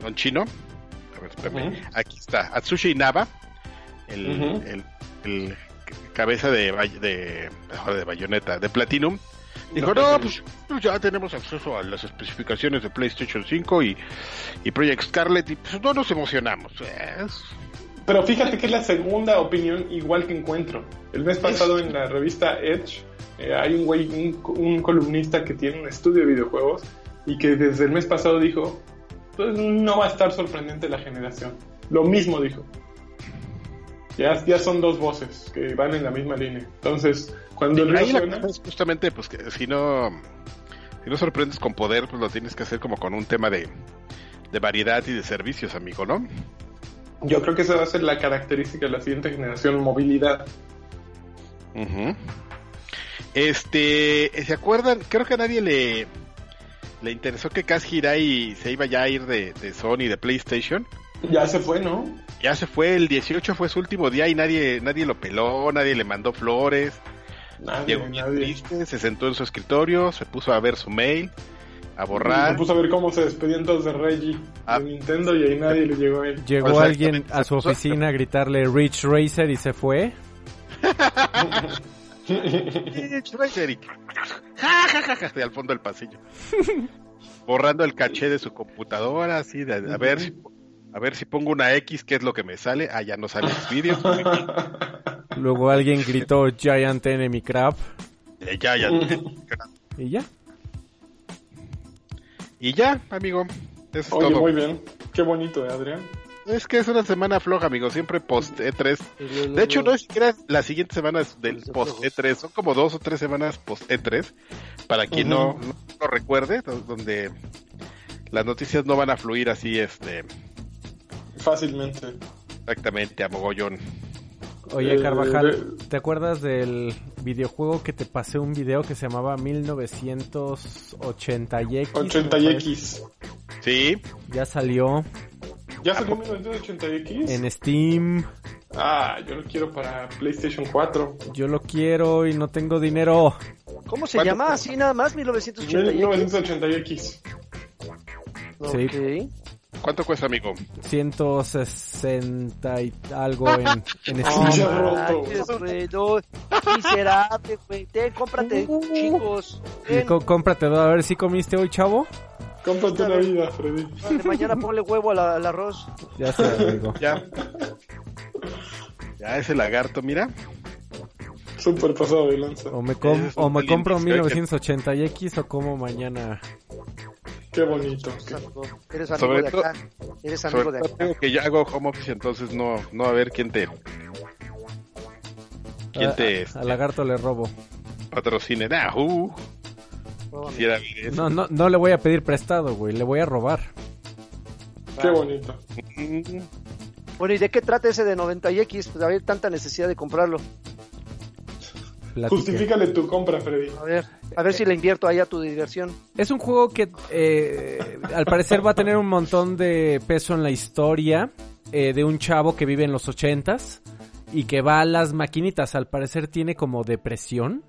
Don Chino. A ver, espérame. Aquí está, Atsushi Naba el, el, el cabeza de, de, de bayoneta, de Platinum, dijo, no, pues, pues, ya tenemos acceso a las especificaciones de PlayStation 5 y, y Project Scarlet y pues no nos emocionamos. Pero fíjate que es la segunda opinión igual que encuentro. El mes pasado en la revista Edge eh, hay un güey, un, un, columnista que tiene un estudio de videojuegos y que desde el mes pasado dijo, pues no va a estar sorprendente la generación. Lo mismo dijo. Ya, ya son dos voces que van en la misma línea. Entonces, cuando el Ahí es justamente, pues que si no, si no sorprendes con poder, pues lo tienes que hacer como con un tema de, de variedad y de servicios, amigo, ¿no? Yo creo que esa va a ser la característica de la siguiente generación, movilidad. Este, ¿se acuerdan? Creo que a nadie le, le interesó que Kaz Hirai se iba ya a ir de, de Sony, de PlayStation. Ya se fue, ¿no? Ya se fue, el 18 fue su último día y nadie, nadie lo peló, nadie le mandó flores. Nadie, nadie. se sentó en su escritorio, se puso a ver su mail, a borrar. Se puso a ver cómo se despedían todos de Reggie ah. de Nintendo y ahí nadie le llegó a él. Llegó alguien a su oficina a gritarle Rich Racer y se fue. Rich Racer y... al fondo del pasillo. (laughs) Borrando el caché de su computadora, así, de, a ver si a ver si pongo una X, ¿qué es lo que me sale? Ah, ya no sale el vídeo. (laughs) Luego alguien gritó Giant Enemy Crab. Eh, Giant Y ya. Y ya, amigo. Eso Oye, muy bien. Qué bonito, ¿eh, Adrián? Es que es una semana floja, amigo. Siempre post E3. De hecho, no es siquiera las siguientes semanas del post E3. Son como dos o tres semanas post E3. Para quien no, no, lo recuerde, donde las noticias no van a fluir así, este, Fácilmente. Exactamente, a mogollón. Oye, eh, Carvajal, ¿te acuerdas del videojuego que te pasé un video que se llamaba 1980X? 80X. Sí. Ya salió. ¿Ya salió 1980X? En Steam. Ah, yo lo quiero para PlayStation 4. Yo lo quiero y no tengo dinero. ¿Cómo se llama así nada más? 1980X. 1980X. Sí. Okay. ¿Cuánto cuesta, amigo? 160 y algo en, (laughs) en Steam. Miserable, güey. Ten, cómprate, uh, chicos. Ten. Cómprate, a ver si comiste hoy, chavo. Cómprate la vida, Freddy. Vale, mañana ponle huevo al, al arroz. Ya sé, amigo. Ya. Ya ese lagarto, mira. Súper pasado de lanza. O me, com o me compro 1980X o como mañana Qué bonito. Eres amigo de acá. Eres amigo de acá. que yo hago home office, entonces no, no a ver quién te. ¿Quién a, te. A, lagarto le robo. Patrocine. Nah, uh. Quisiera ver eso. No, no, no le voy a pedir prestado, güey. Le voy a robar. Qué bonito. Bueno, ¿y de qué trata ese de 90X? Pues había tanta necesidad de comprarlo. Justifícale tu compra, Freddy. A ver, a ver si le invierto ahí a tu diversión. Es un juego que eh, al parecer va a tener un montón de peso en la historia eh, de un chavo que vive en los ochentas y que va a las maquinitas. Al parecer tiene como depresión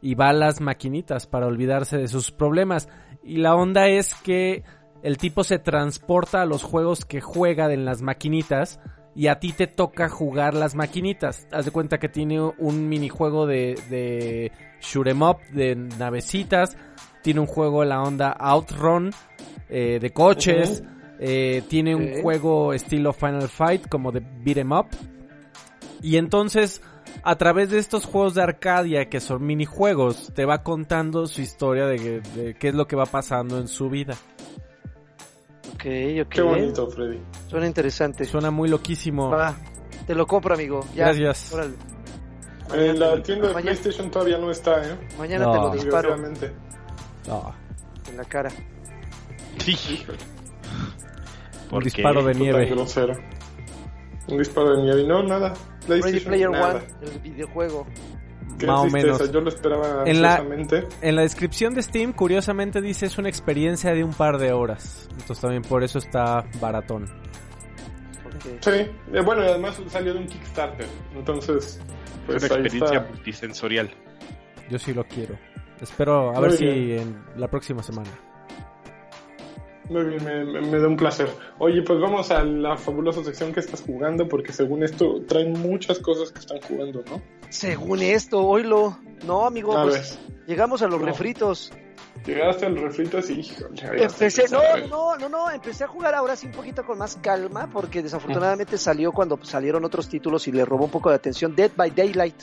y va a las maquinitas para olvidarse de sus problemas. Y la onda es que el tipo se transporta a los juegos que juega en las maquinitas y a ti te toca jugar las maquinitas. Haz de cuenta que tiene un minijuego de, de shoot'em up, de navecitas, tiene un juego en la onda Outrun, eh, de coches, eh, tiene un juego estilo Final Fight, como de beat'em up. Y entonces, a través de estos juegos de Arcadia, que son minijuegos, te va contando su historia de qué es lo que va pasando en su vida. Ok, ok. Qué bonito, Freddy. Suena interesante. Suena muy loquísimo. Va, te lo compro, amigo. Ya, Gracias. Órale. En la tienda de PlayStation todavía no está, ¿eh? Mañana te lo disparo. No. En la cara. Sí. Un disparo de nieve. Un disparo de nieve. No, nada. Ready Player One, el videojuego más o menos. Yo lo esperaba en la, en la descripción de Steam, curiosamente dice es una experiencia de un par de horas. Entonces también por eso está baratón. Sí, eh, bueno, y además salió de un Kickstarter. Entonces, pues, una experiencia multisensorial. Yo sí lo quiero. Espero a ver si en la próxima semana. Muy bien, me, me, da un placer. Oye, pues vamos a la fabulosa sección que estás jugando, porque según esto traen muchas cosas que están jugando, ¿no? Según esto, oílo. No, amigo, pues llegamos a los refritos. Llegaste al refritos y Empecé, no, no, no, no, empecé a jugar ahora sí un poquito con más calma, porque desafortunadamente salió cuando salieron otros títulos y le robó un poco de atención Dead by Daylight.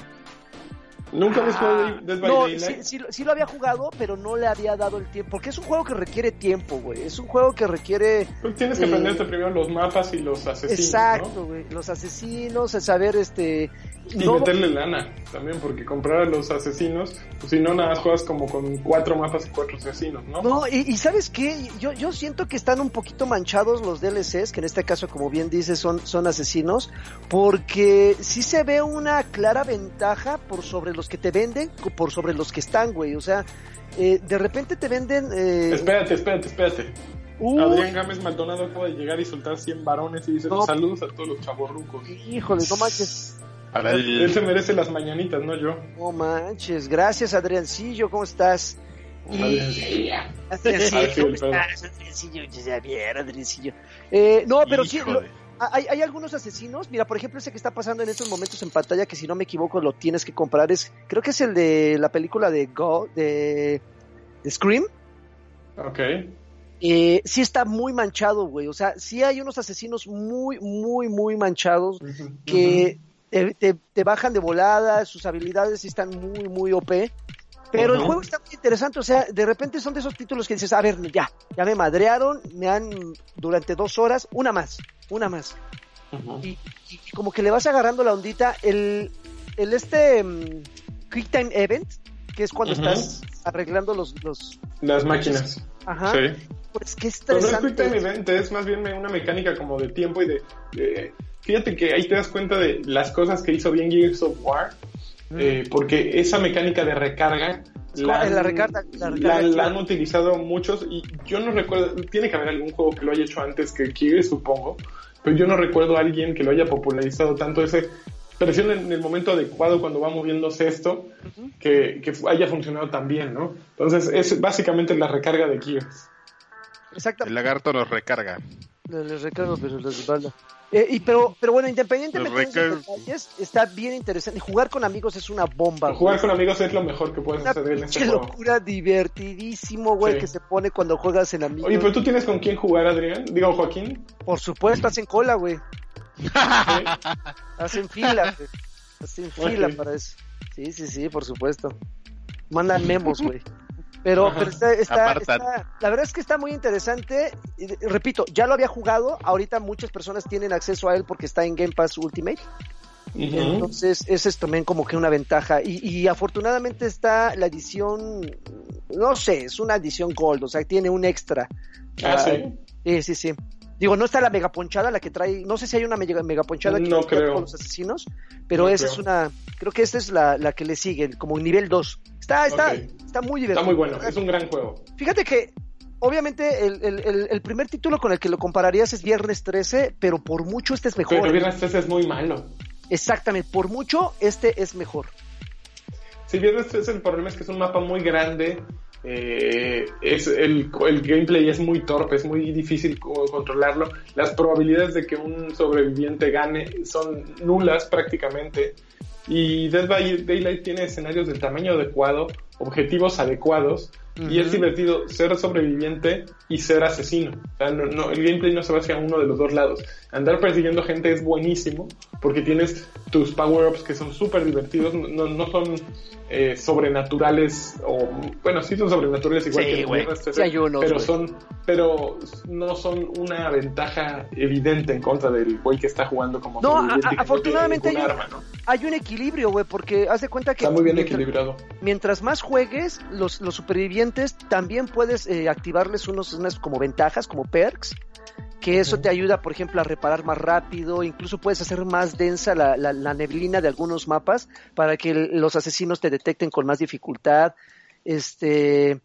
Nunca habías jugado Dead by no, Daylight. Sí, sí, lo había jugado, pero no le había dado el tiempo. Porque es un juego que requiere tiempo, güey. Es un juego que requiere. Pues tienes que aprenderte primero los mapas y los asesinos. Exacto, güey. Los asesinos, el saber este. Y meterle lana también, porque comprar a los asesinos, pues si no, nada más juegas como con cuatro mapas y cuatro asesinos, ¿no? No, y, ¿sabes qué? Yo, yo siento que están un poquito manchados los DLCs, que en este caso, como bien dices, son, son asesinos, porque sí se ve una clara ventaja por sobre los que te venden por sobre los que están, güey. O sea, eh, de repente te venden... Eh... Espérate, espérate, espérate. Adrián Gámez Maldonado acaba de llegar y soltar 100 varones y dice saludos a todos los chavorrucos. Híjole, no manches. Él se merece las mañanitas, no yo. No manches, gracias Adriancillo, ¿cómo estás? Adriancillo. (laughs) Adriancillo, Adriancillo. Eh, no, pero sí, hay, hay, algunos asesinos, mira, por ejemplo, ese que está pasando en estos momentos en pantalla, que si no me equivoco lo tienes que comprar, es, creo que es el de la película de Go, de, Scream. Ok. Eh, sí está muy manchado, güey. O sea, sí hay unos asesinos muy, muy, muy manchados que te, bajan de volada, sus habilidades están muy, muy OP. Pero el juego está muy interesante, o sea, de repente son de esos títulos que dices, a ver, ya, ya me madrearon, me han durante dos horas, una más, una más. y, como que le vas agarrando la ondita, el, el este um, Quick Time Event, que es cuando estás arreglando los, los... Las máquinas. Ajá. Sí. Pues qué estresante. No es Quick Time Event, es más bien una mecánica como de tiempo y de... fíjate que ahí te das cuenta de las cosas que hizo bien Gears of War eh, porque esa mecánica de recarga la, han, la, han utilizado muchos y yo no recuerdo, tiene que haber algún juego que lo haya hecho antes que Kiwi, supongo, pero yo no recuerdo a alguien que lo haya popularizado tanto ese presión en el momento adecuado cuando va moviéndose esto que, que, haya funcionado tan bien, ¿no? Entonces es básicamente la recarga de Gears. El lagarto nos recarga. Les recargo, pero les espalda. Eh, y pero, pero bueno, independientemente de los detalles, está bien interesante. Jugar con amigos es una bomba. Jugar con amigos es lo mejor que puedes hacer en este juego. locura, divertidísimo, güey, que se pone cuando juegas en amigos. Oye, pero tú tienes con quién jugar, Adrián? Digo, Joaquín. Por supuesto, hacen cola, güey. hacen fila, güey. Hacen fila para eso. Sí, sí, sí, por supuesto. Mandan memos, güey. Pero, está, está, la verdad es que está muy interesante. repito, ya lo había jugado. Ahorita muchas personas tienen acceso a él porque está en Game Pass Ultimate. Entonces, esa es también como que una ventaja. Y, afortunadamente está la edición, no sé, es una edición Gold, o sea, tiene un extra. Ah, sí. Sí, sí, sí. Digo, no está la mega ponchada, la que trae, no sé si hay una mega, mega ponchada que no creo. con los asesinos, pero esa es una, creo que esta es la, la que le sigue, como nivel 2. Está, está, está muy divertido. Está muy bueno, es un gran juego. Fíjate que, obviamente, el, el, el, primer título con el que lo compararías es Viernes 13, pero por mucho este es mejor. Pero Viernes 13 es muy malo. Exactamente, por mucho este es mejor. Sí, Viernes 13 el problema es que es un mapa muy grande, eh, es el, el, gameplay es muy torpe, es muy difícil controlarlo. Las probabilidades de que un sobreviviente gane son nulas prácticamente. Y Dead by Daylight tiene escenarios del tamaño adecuado, objetivos adecuados, y es divertido ser sobreviviente y ser asesino. O sea, no, el gameplay no se va hacia uno de los dos lados. Andar persiguiendo gente es buenísimo porque tienes tus power-ups que son súper divertidos, no, no son eh, sobrenaturales o bueno, sí son sobrenaturales igual que el pero son pero no son una ventaja evidente en contra del güey que está jugando como No, afortunadamente hay un, hay un equilibrio, güey, porque haz de cuenta que está muy bien equilibrado. Mientras más juegues, los, los supervivientes también puedes eh, activarles unos unas como ventajas, como perks que eso te ayuda, por ejemplo, a reparar más rápido, incluso puedes hacer más densa la, la, neblina de algunos mapas para que los asesinos te detecten con más dificultad. Este,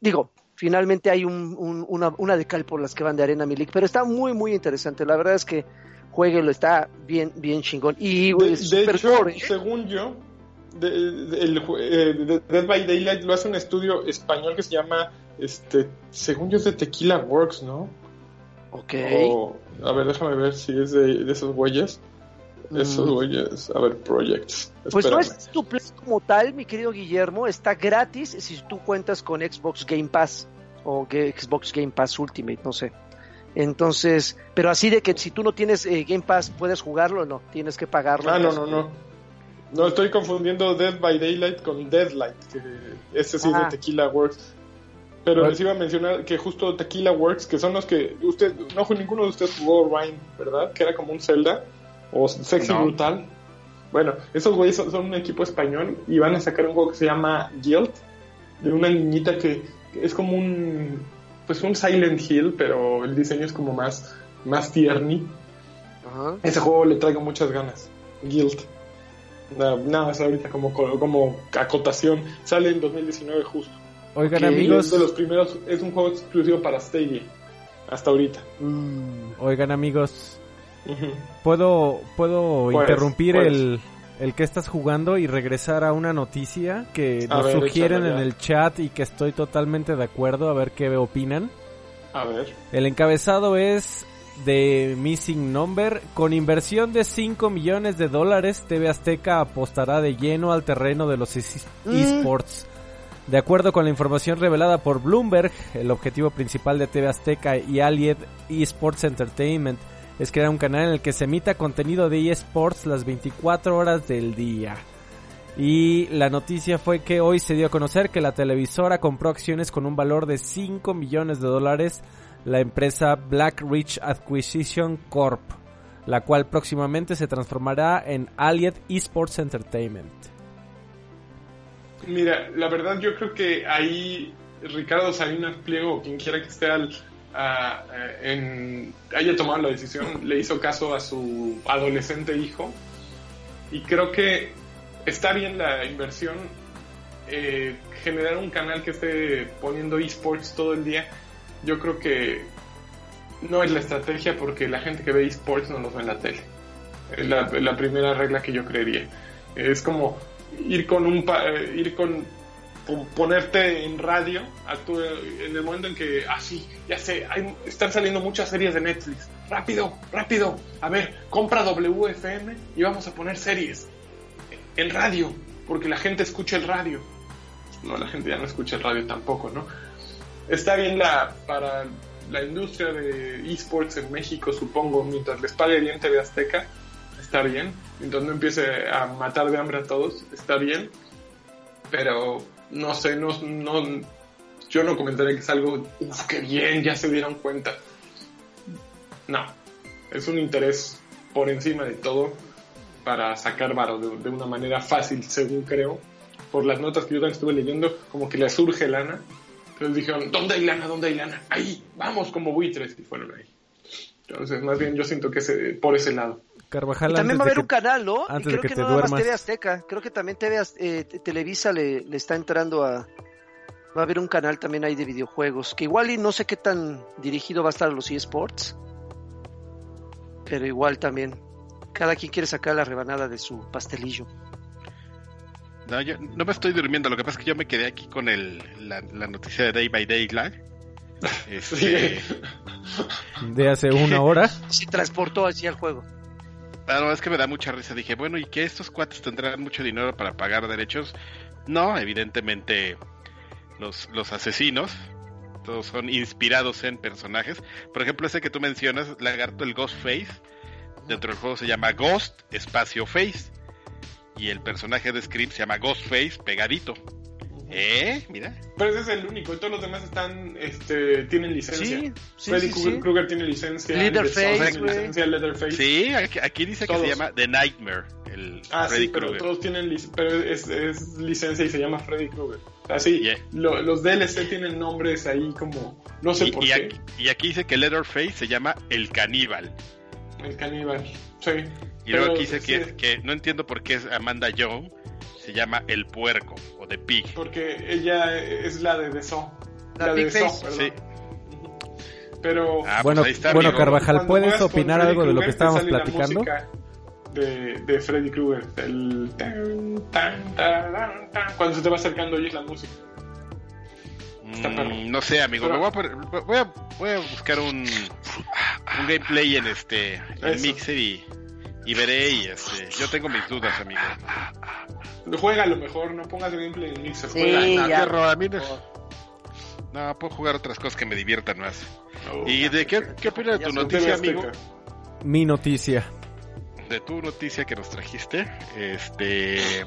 digo, finalmente hay un, una, una decal por las que van de Arena Milik, pero está muy, muy interesante. La verdad es que jueguelo, está bien, bien chingón. Y de, hecho, ¿eh? según yo, el, eh, Dead by Daylight lo hace un estudio español que se llama Este, según yo es de Tequila Works, ¿no? Ok. a ver, déjame ver si es de, de esos güeyes. Esos Mm. güeyes, a ver, projects. Pues no es tu play como tal, mi querido Guillermo, está gratis si tú cuentas con Xbox Game Pass o Xbox Game Pass Ultimate, no sé. Entonces, pero así de que si tú no tienes eh, Game Pass puedes jugarlo, no, tienes que pagarlo. Ah, no, no, no. No, estoy confundiendo Dead by Daylight con Deadlight, que ese sí es de Tequila Works. Pero les iba a mencionar que justo Tequila Works, que son los que usted, no ninguno de ustedes jugó Rhyme, ¿verdad? Que era como un Zelda o Sexy No. Brutal. Bueno, esos güeyes son, son un equipo español y van a sacar un juego que se llama Guild, de una niñita que, que es como un, pues un Silent Hill, pero el diseño es como más, más tierni. Ajá. Ese juego le traigo muchas ganas. Guild. Nada, nada más ahorita como, como acotación. Sale en 2019 justo. Oigan, amigos, es de los primeros, es un juego exclusivo para Stadia. Hasta ahorita. Mm, oigan, amigos. ¿puedo, puedo Puedes, interrumpir puedes. el, el que estás jugando y regresar a una noticia que A nos ver, sugieren en el chat y que estoy totalmente de acuerdo, a ver qué opinan? A ver. El encabezado es de Missing Number. Con inversión de 5 millones de dólares, TV Azteca apostará de lleno al terreno de los Mm. esports. De acuerdo con la información revelada por Bloomberg, el objetivo principal de TV Azteca y Allied Esports Entertainment es crear un canal en el que se emita contenido de esports las 24 horas del día. Y la noticia fue que hoy se dio a conocer que la televisora compró acciones con un valor de 5 millones de dólares la empresa Black Ridge Acquisition Corp, la cual próximamente se transformará en Allied Esports Entertainment. Mira, la verdad yo creo que ahí Ricardo Salinas Pliego, quien quiera que esté al, haya tomado la decisión, le hizo caso a su adolescente hijo. Y creo que está bien la inversión. eh, generar un canal que esté poniendo esports todo el día, yo creo que no es la estrategia porque la gente que ve esports no los ve en la tele. Es la, primera regla que yo creería. Es como ir con un pa- eh, ir con po- ponerte en radio a tu- en el momento en que ah sí ya sé hay- están saliendo muchas series de Netflix rápido rápido a ver compra WFM y vamos a poner series en radio porque la gente escucha el radio no la gente ya no escucha el radio tampoco no está bien la para la industria de esports en México supongo mientras les pague bien TV Azteca está bien, mientras no empiece a matar de hambre a todos, está bien, pero no sé, no, no, yo no comentaré que es algo, uff, qué bien, ya se dieron cuenta. No, es un interés por encima de todo para sacar varo de, de una manera fácil, según creo, por las notas que yo también estuve leyendo, como que le surge lana. Entonces dijeron, ¿dónde hay lana? ¿Dónde hay lana? Ahí, vamos como buitres, y fueron ahí. Entonces, más bien yo siento que es eh, por ese lado. Carvajal, Y también va a haber de un canal, ¿no? Y antes de creo que que, te no nada más duermas. TV Azteca. Creo que también TV eh, Te- Televisa le, le está entrando a... Va a haber un canal también ahí de videojuegos. Que igual y no sé qué tan dirigido va a estar a los eSports. Pero igual también. Cada quien quiere sacar la rebanada de su pastelillo. No, yo no me estoy durmiendo, lo que pasa es que yo me quedé aquí con el, la, la noticia de Day by Daylight. (laughs) Este, Sí. que- de hace una hora. (laughs) Se transportó hacia el juego. Claro, es que me da mucha risa. Dije, bueno, ¿y que estos cuates tendrán mucho dinero para pagar derechos? No, evidentemente los, los asesinos, todos son inspirados en personajes. Por ejemplo, ese que tú mencionas, Lagarto, el Ghostface, dentro del juego se llama Ghost, espacio Face. Y el personaje de Scream se llama Ghostface, pegadito. ¿Eh? Mira. Pero ese es el único, y todos los demás están, este, tienen licencia. Sí, sí, Freddy sí, Krueger, sí. Krueger tiene licencia. Leatherface, tiene güey. licencia, Leatherface. Sí, aquí, aquí dice que se llama The Nightmare, el Ah, Freddy sí, pero Krueger. todos tienen pero es, es licencia y se llama Freddy Krueger. Así, Yeah. lo- los DLC tienen nombres ahí como, no sé Y, por y qué. aquí, y aquí dice que Leatherface se llama el caníbal. El caníbal, sí. Y luego Pero, aquí dice que, sí, que no entiendo por qué es Amanda Young, se llama el puerco o The Pig. Porque ella es la de The Saw. La de Saw, perdón. Sí. Pero Ah, Bueno, pues está, bueno, amigo. Carvajal, ¿puedes opinar Freddy algo de lo que estábamos platicando? De, de Freddy Krueger, el tan, tan, taran, tan, cuando se te va acercando y es la música. Mm, no sé, amigo. voy, a, voy, a, buscar un, un gameplay en este en Mixer y, y veré. Y este, yo tengo mis dudas, amigo. Juega a lo mejor, no pongas gameplay en Mixer. Sí, ya, a mí no, puedo jugar otras cosas que me diviertan más. ¿Y de qué, qué opinas de tu noticia, amigo? Mi noticia. De tu noticia que nos trajiste, este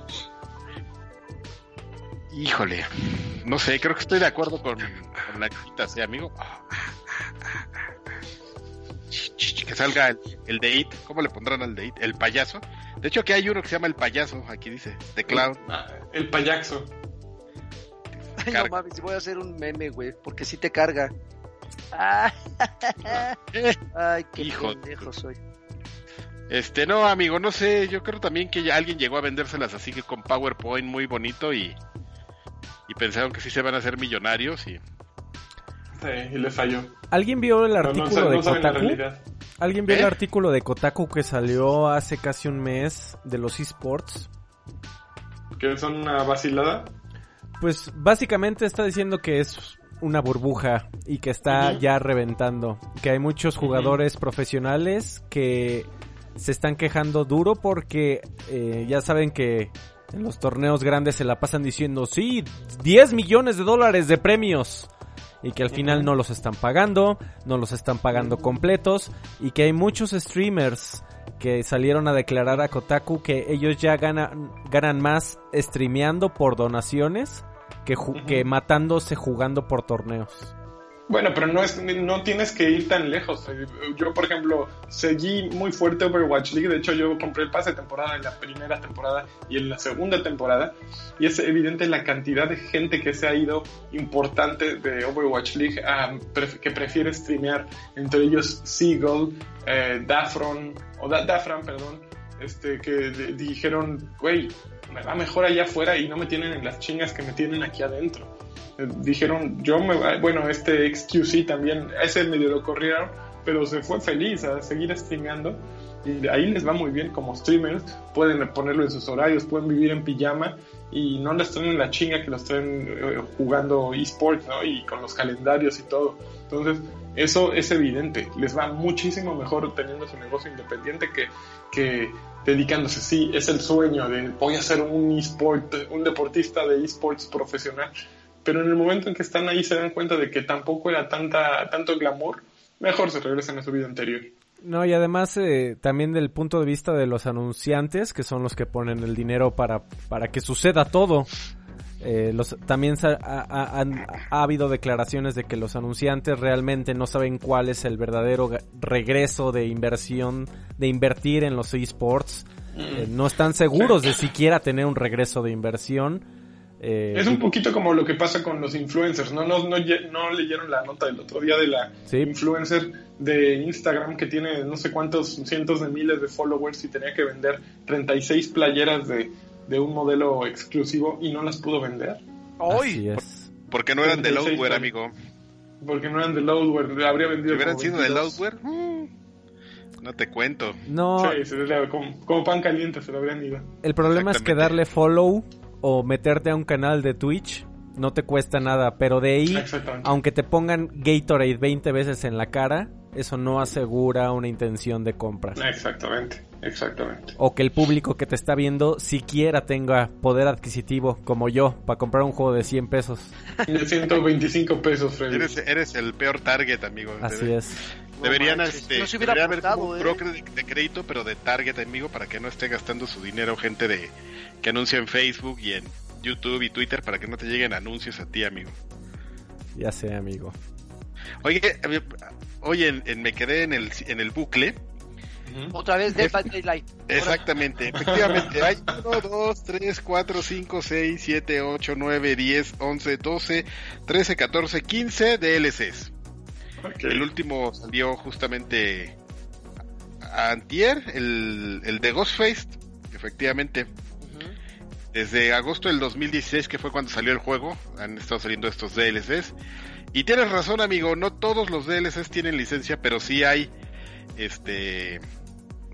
Híjole, no sé, creo que estoy de acuerdo con, la chiquita, ¿sí, amigo? Que salga el, el date, ¿cómo le pondrán al date? El payaso. De hecho, aquí hay uno que se llama el payaso, aquí dice, The Clown. Ah, el payaso. Ay, no mames, voy a hacer un meme, güey, porque si te carga. (laughs) Ay, qué Hijo pendejo soy. Este, no, amigo, no sé, yo creo también que ya alguien llegó a vendérselas así que con PowerPoint muy bonito y y pensaron que sí se van a hacer millonarios y... Sí, y les falló. ¿Alguien vio el artículo de Kotaku? ¿Alguien vio el ¿Eh? artículo de Kotaku que salió hace casi un mes de los esports? ¿Que son una vacilada? Pues básicamente está diciendo que es una burbuja y que está ya reventando. Que hay muchos jugadores profesionales que se están quejando duro porque eh, ya saben que en los torneos grandes se la pasan diciendo, sí, 10 millones de dólares de premios. Y que al final no los están pagando, no los están pagando completos. Y que hay muchos streamers que salieron a declarar a Kotaku que ellos ya ganan, ganan más streameando por donaciones que, que matándose jugando por torneos. Bueno, pero no, es, no tienes que ir tan lejos. Yo, por ejemplo, seguí muy fuerte Overwatch League. De hecho, yo compré el pase de temporada en la primera temporada y en la segunda temporada. Y es evidente la cantidad de gente que se ha ido importante de Overwatch League que prefiere streamear. Entre ellos Seagull, eh, Dafron, o Dafran, perdón, este, que dijeron, güey, me va mejor allá afuera y no me tienen en las chingas que me tienen aquí adentro dijeron, yo me bueno, este XQC también, ese medio lo corrieron, pero se fue feliz a seguir streamando y ahí les va muy bien como streamers, pueden ponerlo en sus horarios, pueden vivir en pijama y no les traen la chinga que los traen eh, jugando esports, ¿no? Y con los calendarios y todo. Entonces, eso es evidente, les va muchísimo mejor teniendo su negocio independiente que, que dedicándose, sí, es el sueño de voy a ser un esport, un deportista de esports profesional pero en el momento en que están ahí se dan cuenta de que tampoco era tanta, tanto glamour, mejor se regresan a su vida anterior. No, y además eh, también del punto de vista de los anunciantes, que son los que ponen el dinero para, para que suceda todo. Eh, los, también ha, ha, habido declaraciones de que los anunciantes realmente no saben cuál es el verdadero regreso de inversión, de invertir en los esports. Mm. Eh, no están seguros de siquiera tener un regreso de inversión eh, es un poquito como lo que pasa con los influencers, ¿no? No, no, no leyeron la nota del otro día de la influencer de Instagram que tiene no sé cuántos cientos de miles de followers y tenía que vender 36 playeras de, un modelo exclusivo y no las pudo vender. ¡Ay! Porque no eran de Loadware, amigo. Porque no eran de Loadware, habría vendido. Si hubieran sido de Loadware, mm, no te cuento. No. Sí, como, como, pan caliente se lo habrían ido. El problema es que darle follow o meterte a un canal de Twitch no te cuesta nada, pero de ahí, aunque te pongan Gatorade 20 veces en la cara, eso no asegura una intención de compra. Exactamente, exactamente. O que el público que te está viendo siquiera tenga poder adquisitivo, como yo, para comprar un juego de 100 pesos. De 125 pesos, Freddy. Eres, el peor target, amigo. Así es. Deberían, este, haber un ¿eh? de crédito, pero de target, amigo, para que no esté gastando su dinero gente de que anuncia en Facebook y en YouTube y Twitter para que no te lleguen anuncios a ti, amigo. Ya sé, amigo. Oye, oye, me quedé en el, en el bucle. Otra vez de Daylight. Exactamente, efectivamente. Hay 1, 2, 3, 4, 5, 6, 7, 8, 9, 10, 11, 12, 13, 14, 15 DLCs. El último salió justamente a Antier, el, el de Ghostface, efectivamente. Desde agosto del 2016, que fue cuando salió el juego, han estado saliendo estos DLCs. Y tienes razón, amigo, no todos los DLCs tienen licencia, pero sí hay este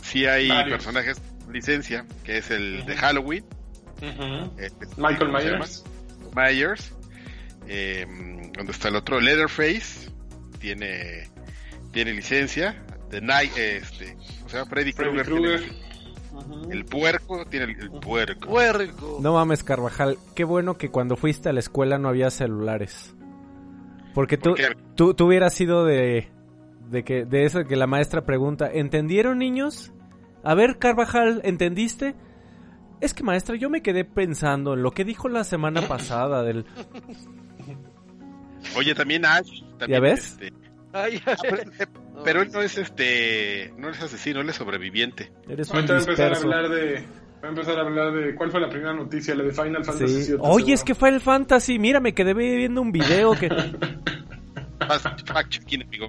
sí hay personajes licencia, que es el de Halloween. Este, Michael Myers. Myers. Eh, ¿Dónde está el otro? Leatherface tiene, tiene licencia. The Night, este, o sea, Freddy, Freddy Krueger. El puerco tiene el, el puerco. Puerco. No mames, Carvajal. Qué bueno que cuando fuiste a la escuela no había celulares. Porque tú, tú, tú hubieras sido de, de que, de eso que la maestra pregunta, ¿entendieron niños? A ver, Carvajal, ¿entendiste? Es que maestra, yo me quedé pensando en lo que dijo la semana (laughs) pasada del... Oye, también Ash. También, ¿Ya ves? este, Ay, ah, pero, pero él no es este, no es asesino, él es sobreviviente. Eres un Ahorita a empezar a disperso. hablar de. Voy a empezar a hablar de. ¿Cuál fue la primera noticia? La de Final Fantasy Sí. VII. Oye, es seguro. que fue el Fantasy. Mira, me quedé viendo un video que... Fact (laughs) fact checking, amigo.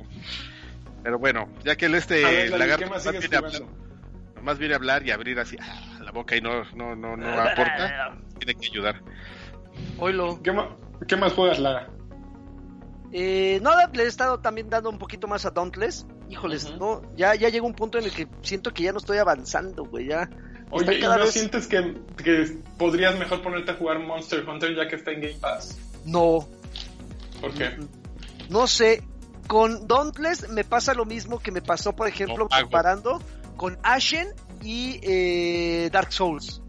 Pero bueno, ya que el este ver, Lali, lagarto ¿qué más viene, a, jugando? nomás viene a hablar y abrir así ah, la boca y no, no, no, no (laughs) aporta, tiene que ayudar. Oilo. ¿Qué, ¿Qué más juegas, Lara? Eh, no, le he estado también dando un poquito más a Dauntless. Híjoles, Ujú. no, ya, ya llega un punto en el que siento que ya no estoy avanzando, güey, ya. Oye, ¿y no vez- sientes que, que podrías mejor ponerte a jugar Monster Hunter ya que está en Game Pass? No, ¿Por qué? no sé. Con Dauntless me pasa lo mismo que me pasó, por ejemplo, No comparando con Ashen y eh, Dark Souls.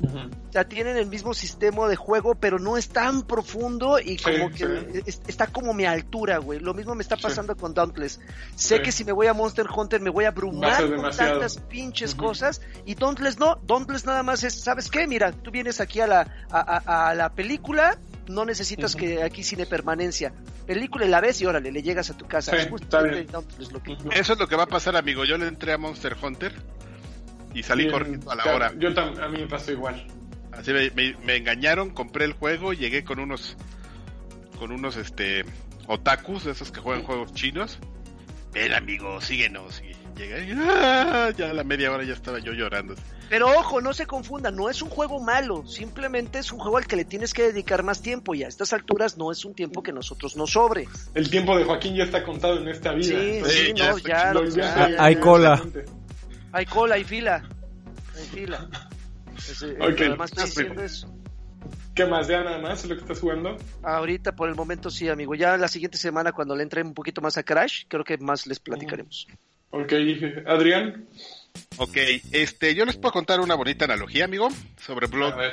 O sea, tienen el mismo sistema de juego, pero no es tan profundo y como que sí. es- está como mi altura, güey. Lo mismo me está pasando con Dauntless. Sé Sí. que si me voy a Monster Hunter me voy a abrumar con demasiado. tantas pinches cosas. Y Dauntless no. Dauntless nada más es, ¿sabes qué? Mira, tú vienes aquí a la, a, a- a la película, no necesitas que aquí cine permanencia. Película y la ves y órale, le llegas a tu casa. Sí, Es está justamente bien. Dauntless lo que yo- Eso es lo que va a pasar, amigo. Yo le entré a Monster Hunter y salí Bien, corriendo a la claro, hora. Yo tam- a mí me pasó igual. Así me, me- me engañaron, compré el juego, llegué con unos con unos este otakus, de esos que juegan juegos chinos. Ven, amigo, síguenos. Y llegué y ¡ah! ya a la media hora ya estaba yo llorando. Pero ojo, no se confundan, no es un juego malo, simplemente es un juego al que le tienes que dedicar más tiempo y a estas alturas no es un tiempo que nosotros nos sobre. El tiempo de Joaquín ya está contado en esta vida. Sí, entonces, sí, Sí, ya no, ya, lo ya, ya. Hay cola. Hay cola, hay fila. Hay fila. Eh, Ok. Además diciendo eso. ¿Qué más? ¿Ya nada más lo que estás jugando? Ahorita por el momento sí, amigo. Ya la siguiente semana cuando le entre un poquito más a Crash, creo que más les platicaremos. Ok, Adrián. Ok, este, yo les puedo contar una bonita analogía, amigo, sobre Blood, A ver,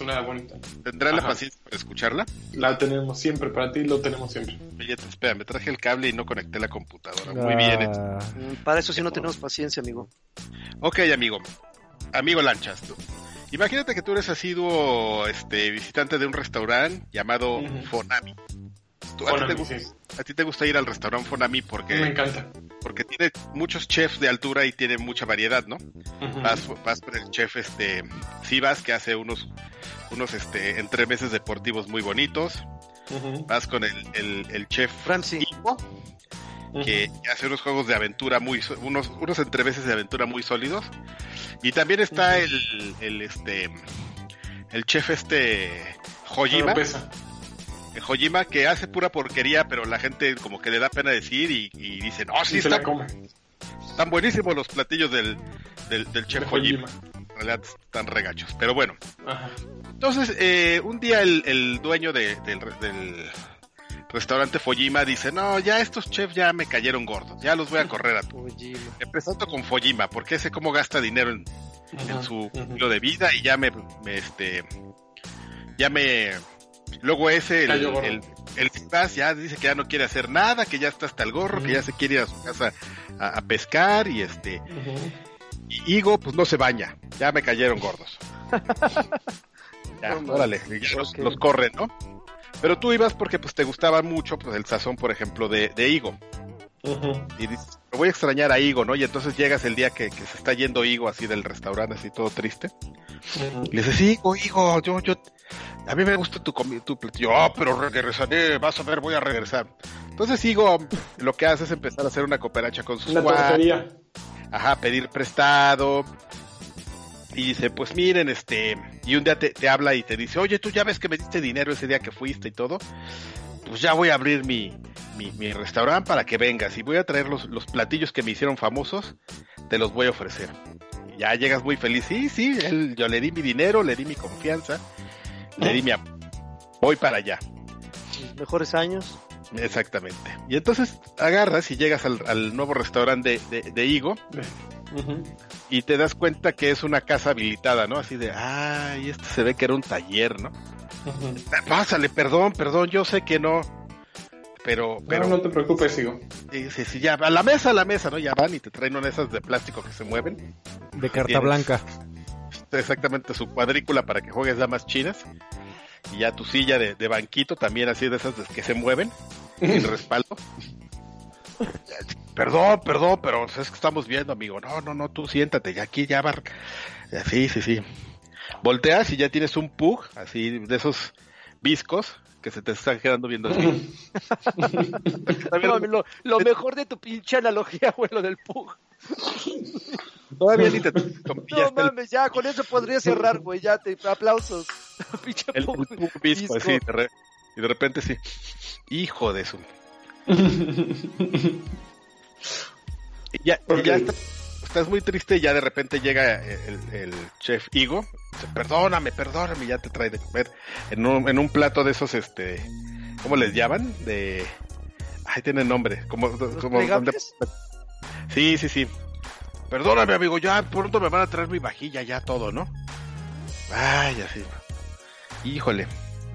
una bonita. ¿Tendrán la paciencia para escucharla? La tenemos siempre, para ti lo tenemos siempre. Oye, espera, me traje el cable y no conecté la computadora. Muy bien. eh. Ah, Mm, Para eso sí no tenemos paciencia, amigo. Ok, amigo. Amigo Lanchas. tú. Imagínate que tú eres asiduo este, visitante de un restaurante llamado. Fonami. Tú- a, ti te, Konami, gu- sí. a ti te gusta ir al restaurante Fonami Me porque, encanta. porque tiene muchos chefs de altura y tiene mucha variedad, ¿no? Vas, vas por el chef este Sivas que hace unos unos este entremeses deportivos muy bonitos. Vas con el, el, el chef. Ivo, que, que hace unos juegos de aventura muy unos unos entremeses de aventura muy sólidos y también está el, el este el chef este Hojima Oropesa. Hojima que hace pura porquería pero la gente como que le da pena decir y, y dice no sí Y se están, la come. están buenísimos los platillos del del, del chef De Hojima en realidad están regachos pero bueno. Ajá. entonces eh, un día el, el dueño de- del, del restaurante Fojima dice no ya estos chefs ya me cayeron gordos ya los voy a (laughs) correr a todos empezando con Fojima, porque ese cómo gasta dinero en, en su estilo de vida y ya me, me, este ya me luego ese el, el, el ya dice que ya no quiere hacer nada, que ya está hasta el gorro, que ya se quiere ir a su casa a, a pescar y este y Igo pues no se baña, ya me cayeron gordos. (laughs) ya, No órale, ya los, corren, ¿no? Pero tú ibas porque pues te gustaba mucho pues el sazón, por ejemplo, de, de Igo Ujú. y dices, voy a extrañar a Igo, ¿no? Y entonces llegas el día que, que se está yendo Igo así del restaurante, así todo triste. Y le dices, Igo, Igo, yo, yo, a mí me gusta tu comida, tu platillo. Oh, pero regresaré, vas a ver, voy a regresar. Entonces Igo lo que hace es empezar a hacer una cooperacha con sus cuates, ajá, pedir prestado. Y dice, pues miren, este, y un día te, te habla y te dice, oye, tú ya ves que me diste dinero ese día que fuiste y todo, pues ya voy a abrir mi, mi, mi restaurante para que vengas y voy a traer los, los platillos que me hicieron famosos, te los voy a ofrecer. Ya llegas muy feliz, sí, sí, él- yo le di mi dinero, le di mi confianza, le di mi... Voy para allá. Mejores años. Exactamente. Y entonces agarras y llegas al, nuevo restaurante de, de, de Igo y te das cuenta que es una casa habilitada, ¿no? Así de, ay, esto se ve que era un taller, ¿no? Pásale, perdón, perdón, yo sé que no. Pero, pero. No, te preocupes, sigo. Sí, sí, sí, ya, a la mesa, a la mesa, ¿no? Ya van y te traen una de esas de plástico que se mueven. De carta blanca. Exactamente, su cuadrícula para que juegues damas chinas. Y ya tu silla de, de banquito también así de esas que se mueven, sin (laughs) respaldo. Perdón, perdón, pero es que estamos viendo, amigo. No, no, no, tú siéntate, ya aquí ya va. Sí, sí, sí. Volteas y ya tienes un pug, así de esos viscos que se te están quedando viendo así. (laughs) lo, mejor de tu pinche analogía fue lo del pug. Todavía ni te No mames, ya con eso podría cerrar, güey. Ya te aplausos. (laughs) pinche el, pug, visco, así, y de repente sí. Hijo de su. (laughs) ya, ya estás muy triste y ya de repente llega el, chef Igo. Dice, perdóname, perdóname, ya te trae de comer en un, en un plato de esos, este, ¿cómo les llaman? De, ay, tiene nombre, como, como sí, sí, sí. Perdóname, amigo, ya pronto me van a traer mi vajilla, ya todo, ¿no? Ay, así. Híjole.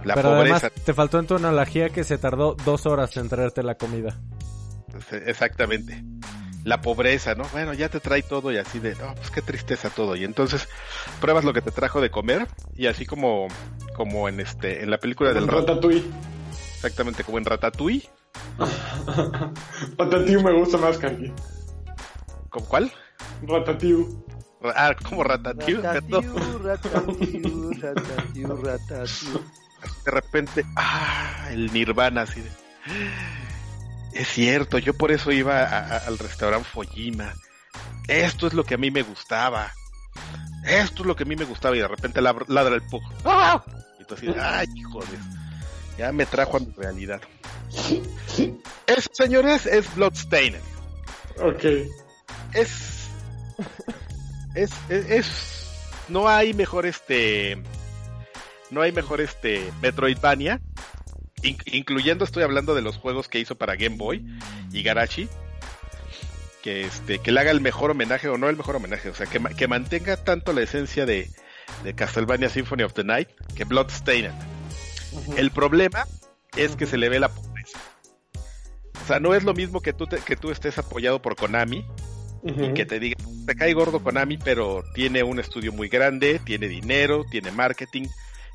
La Pero además te faltó en tu analogía que se tardó dos horas en traerte la comida. Exactamente. La pobreza, ¿no? Bueno, ya te trae todo y así de, no, pues qué tristeza todo. Y entonces pruebas lo que te trajo de comer y así como, como en este, en la película del Ratatouille. Exactamente, como en Ratatouille. (laughs) Ratatouille me gusta más, Carly. ¿Con cuál? Ratatouille. Ah, como Ratatouille. Ratatouille, Ratatouille, Ratatouille, Ratatouille de repente, ah, el nirvana así de... Es cierto, yo por eso iba al restaurante Fojima. Esto es lo que a mí me gustaba. Esto es lo que a mí me gustaba y de repente ladra el pug. ¡Ah! Y tú así, ay, joder. Ya me trajo a mi realidad. Eso, señores, es Bloodstained. Ok. Es, es, es, es, no hay mejor este no hay mejor este Metroidvania, incluyendo estoy hablando de los juegos que hizo para Game Boy y Garachi, que este que le haga el mejor homenaje o no el mejor homenaje, o sea, que, que mantenga tanto la esencia de, de Castlevania Symphony of the Night que Bloodstained. El problema es que se le ve la pobreza. O sea, no es lo mismo que tú, que tú estés apoyado por Konami y que te diga, te cae gordo Konami, pero tiene un estudio muy grande, tiene dinero, tiene marketing,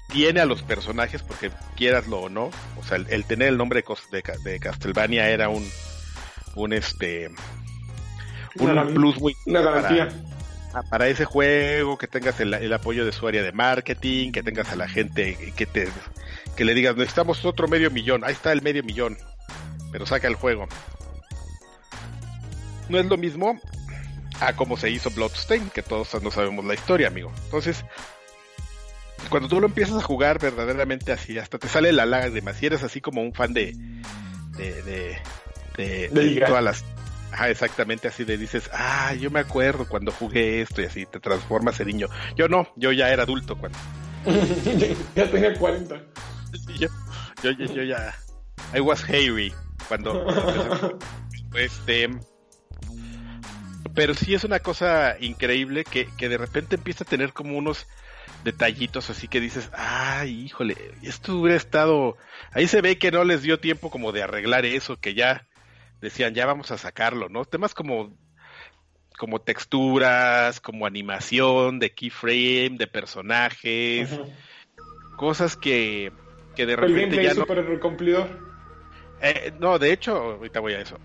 tiene a los personajes, porque quieraslo o no, o sea, el, tener el nombre de, de, Castlevania era un, un este, un plus muy una garantía. Para, ese juego, que tengas el, apoyo de su área de marketing, que tengas a la gente que te, que le digas, necesitamos otro medio millón, ahí está el medio millón, pero saca el juego. No es lo mismo a cómo se hizo Bloodstain, que todos no sabemos la historia, amigo. Entonces, cuando tú lo empiezas a jugar verdaderamente así, hasta te sale la lágrima, si eres así como un fan de de, de, de, todas las Ajá, exactamente así de dices, ah, yo me acuerdo cuando jugué esto y así te transformas en niño. Yo no, yo ya era adulto cuando. (laughs) ya tenía 40. yo, yo, yo, ya. I was Harry cuando. este. Pero sí es una cosa increíble que, que de repente empieza a tener como unos detallitos así que dices, ay, híjole, esto hubiera estado, ahí se ve que no les dio tiempo como de arreglar eso, que ya decían, ya vamos a sacarlo, ¿no? Temas como como texturas, como animación de keyframe, de personajes, cosas que, que de repente ya no... Eh, no, de hecho, ahorita voy a eso.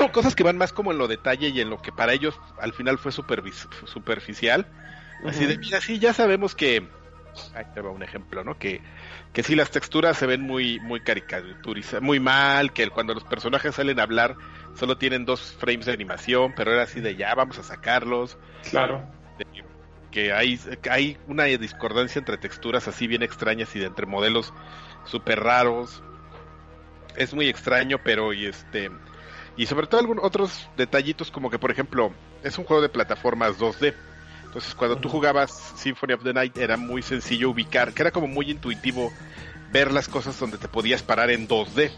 (coughs) cosas que van más como en lo detalle y en lo que para ellos al final fue superficial Así de, mira, sí, ya sabemos que. Ahí te va un ejemplo, ¿no? Que, que sí, las texturas se ven muy, muy caricaturizadas, muy mal, que cuando los personajes salen a hablar solo tienen dos frames de animación, pero era así de ya, vamos a sacarlos. Claro. que hay, hay una discordancia entre texturas así bien extrañas y de entre modelos súper raros. Es muy extraño, pero y este. Y sobre todo algunos otros detallitos como que, por ejemplo, es un juego de plataformas 2D entonces, cuando tú jugabas Symphony of the Night, era muy sencillo ubicar, que era como muy intuitivo ver las cosas donde te podías parar en 2D.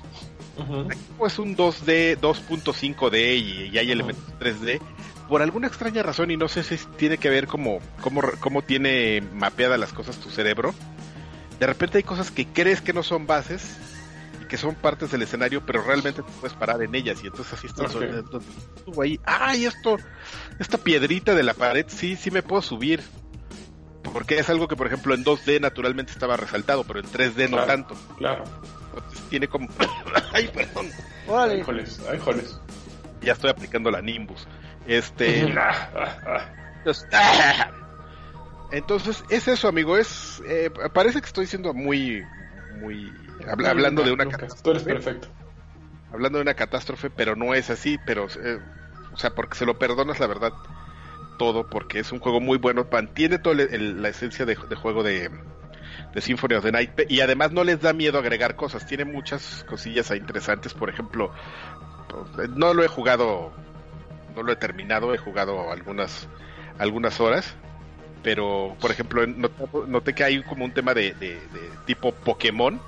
Aquí pues un 2D, 2.5D y, y, hay elementos 3D. Por alguna extraña razón, y no sé si tiene que ver como cómo, cómo tiene mapeadas las cosas tu cerebro, de repente hay cosas que crees que no son bases que son partes del escenario, pero realmente te puedes parar en ellas y entonces así estás okay. ahí, ay, esto, esta piedrita de la pared, sí, sí me puedo subir. Porque es algo que, por ejemplo, en 2D naturalmente estaba resaltado, pero en 3D no tanto. Claro. Entonces tiene como... (coughs) ay, perdón. Ay, joles, ay, joles. Ya estoy aplicando la Nimbus. Este... Entonces, (laughs) Entonces, es eso, amigo. Es eh, parece que estoy siendo muy, muy habla, hablando de una catástrofe. Tú eres perfecto. Hablando de una catástrofe, pero no es así. Pero, eh, o sea, porque se lo perdonas, la verdad, todo, porque es un juego muy bueno. Mantiene toda la esencia de, de juego de, de Symphony of the Night y además no les da miedo agregar cosas. Tiene muchas cosillas interesantes. Por ejemplo, no lo he jugado, no lo he terminado. He jugado algunas algunas horas pero por ejemplo noté, que hay como un tema de, de, tipo Pokémon,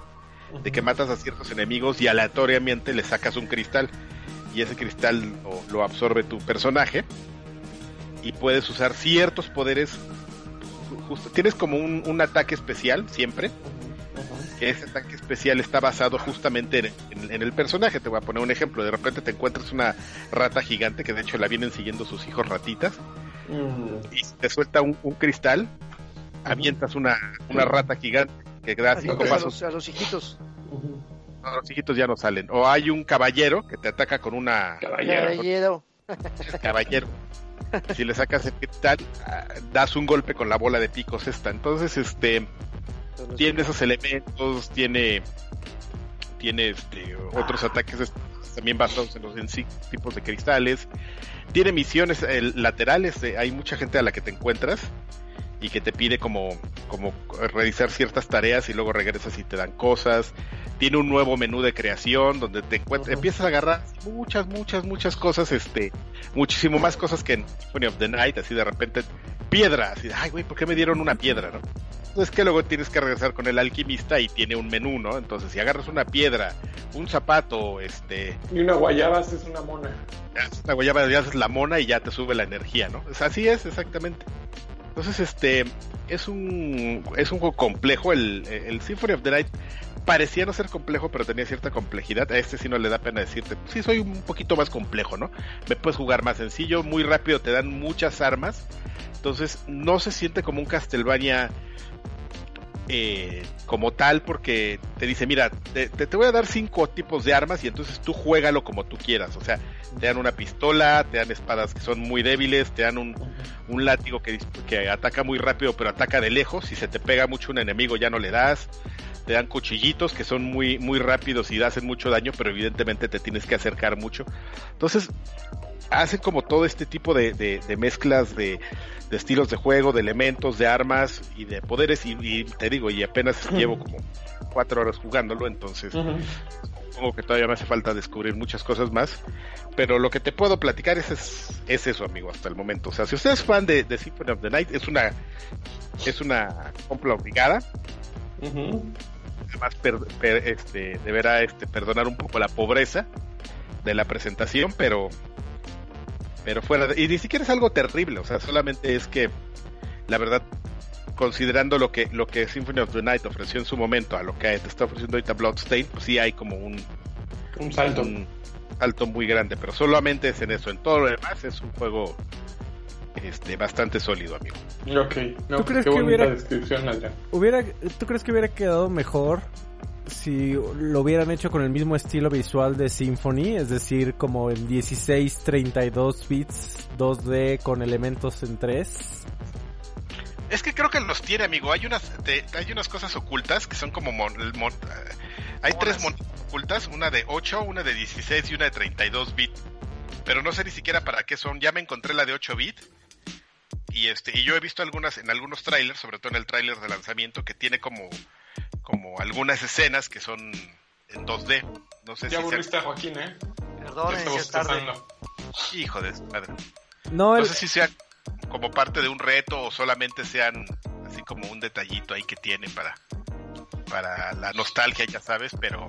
de que matas a ciertos enemigos y aleatoriamente le sacas un cristal y ese cristal lo, absorbe tu personaje y puedes usar ciertos poderes. Justo, tienes como un, ataque especial siempre. Que ese ataque especial está basado justamente en, en, el personaje. Te voy a poner un ejemplo. De repente te encuentras una rata gigante que de hecho la vienen siguiendo sus hijos ratitas y te suelta un, cristal, avientas una, una rata gigante que da cinco pasos. A los, hijitos. los hijitos ya no salen. O hay un caballero que te ataca con una. Caballero. Caballero. si le sacas el cristal, ah, das un golpe con la bola de picos esta. Entonces, este. Tiene esos elementos, tiene. Tiene este, otros ataques también basados en los en sí, tipos de cristales tiene misiones laterales, eh, hay mucha gente a la que te encuentras y que te pide como, como realizar ciertas tareas y luego regresas y te dan cosas. Tiene un nuevo menú de creación donde te encuentras, empiezas a agarrar muchas, muchas, muchas cosas, este, muchísimo más cosas que en Symphony of the Night, así de repente, piedra, así de, ay güey, ¿por qué me dieron una piedra, no? Entonces que luego tienes que regresar con el alquimista y tiene un menú, ¿no? Entonces si agarras una piedra, un zapato, este... Y una guayaba haces una mona. Una guayaba ya haces la mona y ya te sube la energía, ¿no? así es, exactamente. Entonces, este, es un, es un juego complejo. El, el Symphony of the Night parecía no ser complejo, pero tenía cierta complejidad. A este sí no le da pena decirte, sí soy un poquito más complejo, ¿no? Me puedes jugar más sencillo, muy rápido, te dan muchas armas. Entonces, no se siente como un Castlevania eh, como tal porque te dice, mira, te, te, voy a dar cinco tipos de armas y entonces tú juégalo como tú quieras. O sea, te dan una pistola, te dan espadas que son muy débiles, te dan un, un látigo que, que ataca muy rápido pero ataca de lejos. Si se te pega mucho un enemigo ya no le das. Te dan cuchillitos que son muy, muy rápidos y hacen mucho daño, pero evidentemente te tienes que acercar mucho. Entonces, hacen como todo este tipo de, de, mezclas de, de, estilos de juego, de elementos, de armas y de poderes. Y, te digo, y apenas llevo como cuatro horas jugándolo, entonces supongo que todavía me hace falta descubrir muchas cosas más. Pero lo que te puedo platicar es, es, eso, amigo, hasta el momento. O sea, si usted es fan de, de Symphony of the Night, es una, es una compra obligada. Además, este, deberá este, perdonar un poco la pobreza de la presentación, pero pero fuera y ni siquiera es algo terrible, o sea, solamente es que la verdad considerando lo que lo que Symphony of the Night ofreció en su momento a lo que te está ofreciendo ahorita Bloodstained, pues sí hay como un un salto un salto muy grande, pero solamente es en eso, en todo lo demás es un juego este bastante sólido, amigo. Ok, ¿tú crees que hubiera, descripción, hubiera ¿Tú crees que hubiera quedado mejor si lo hubieran hecho con el mismo estilo visual de Symphony, es decir, como en 16, 32 bits 2D con elementos en 3. Es que creo que los tiene, amigo. Hay unas, hay unas cosas ocultas que son como eh, hay tres monedas ocultas, una de 8, una de 16 y una de 32 bits. Pero no sé ni siquiera para qué son. Ya me encontré la de 8 bits. Y este, y yo he visto algunas en algunos trailers, sobre todo en el trailer de lanzamiento, que tiene como como algunas escenas que son en 2D. No sé ya si aburriste a Joaquín, ¿eh? Perdón, es tarde. Hijo de madre. No, sé si sea como parte de un reto o solamente sean así como un detallito ahí que tiene para para la nostalgia, ya sabes, pero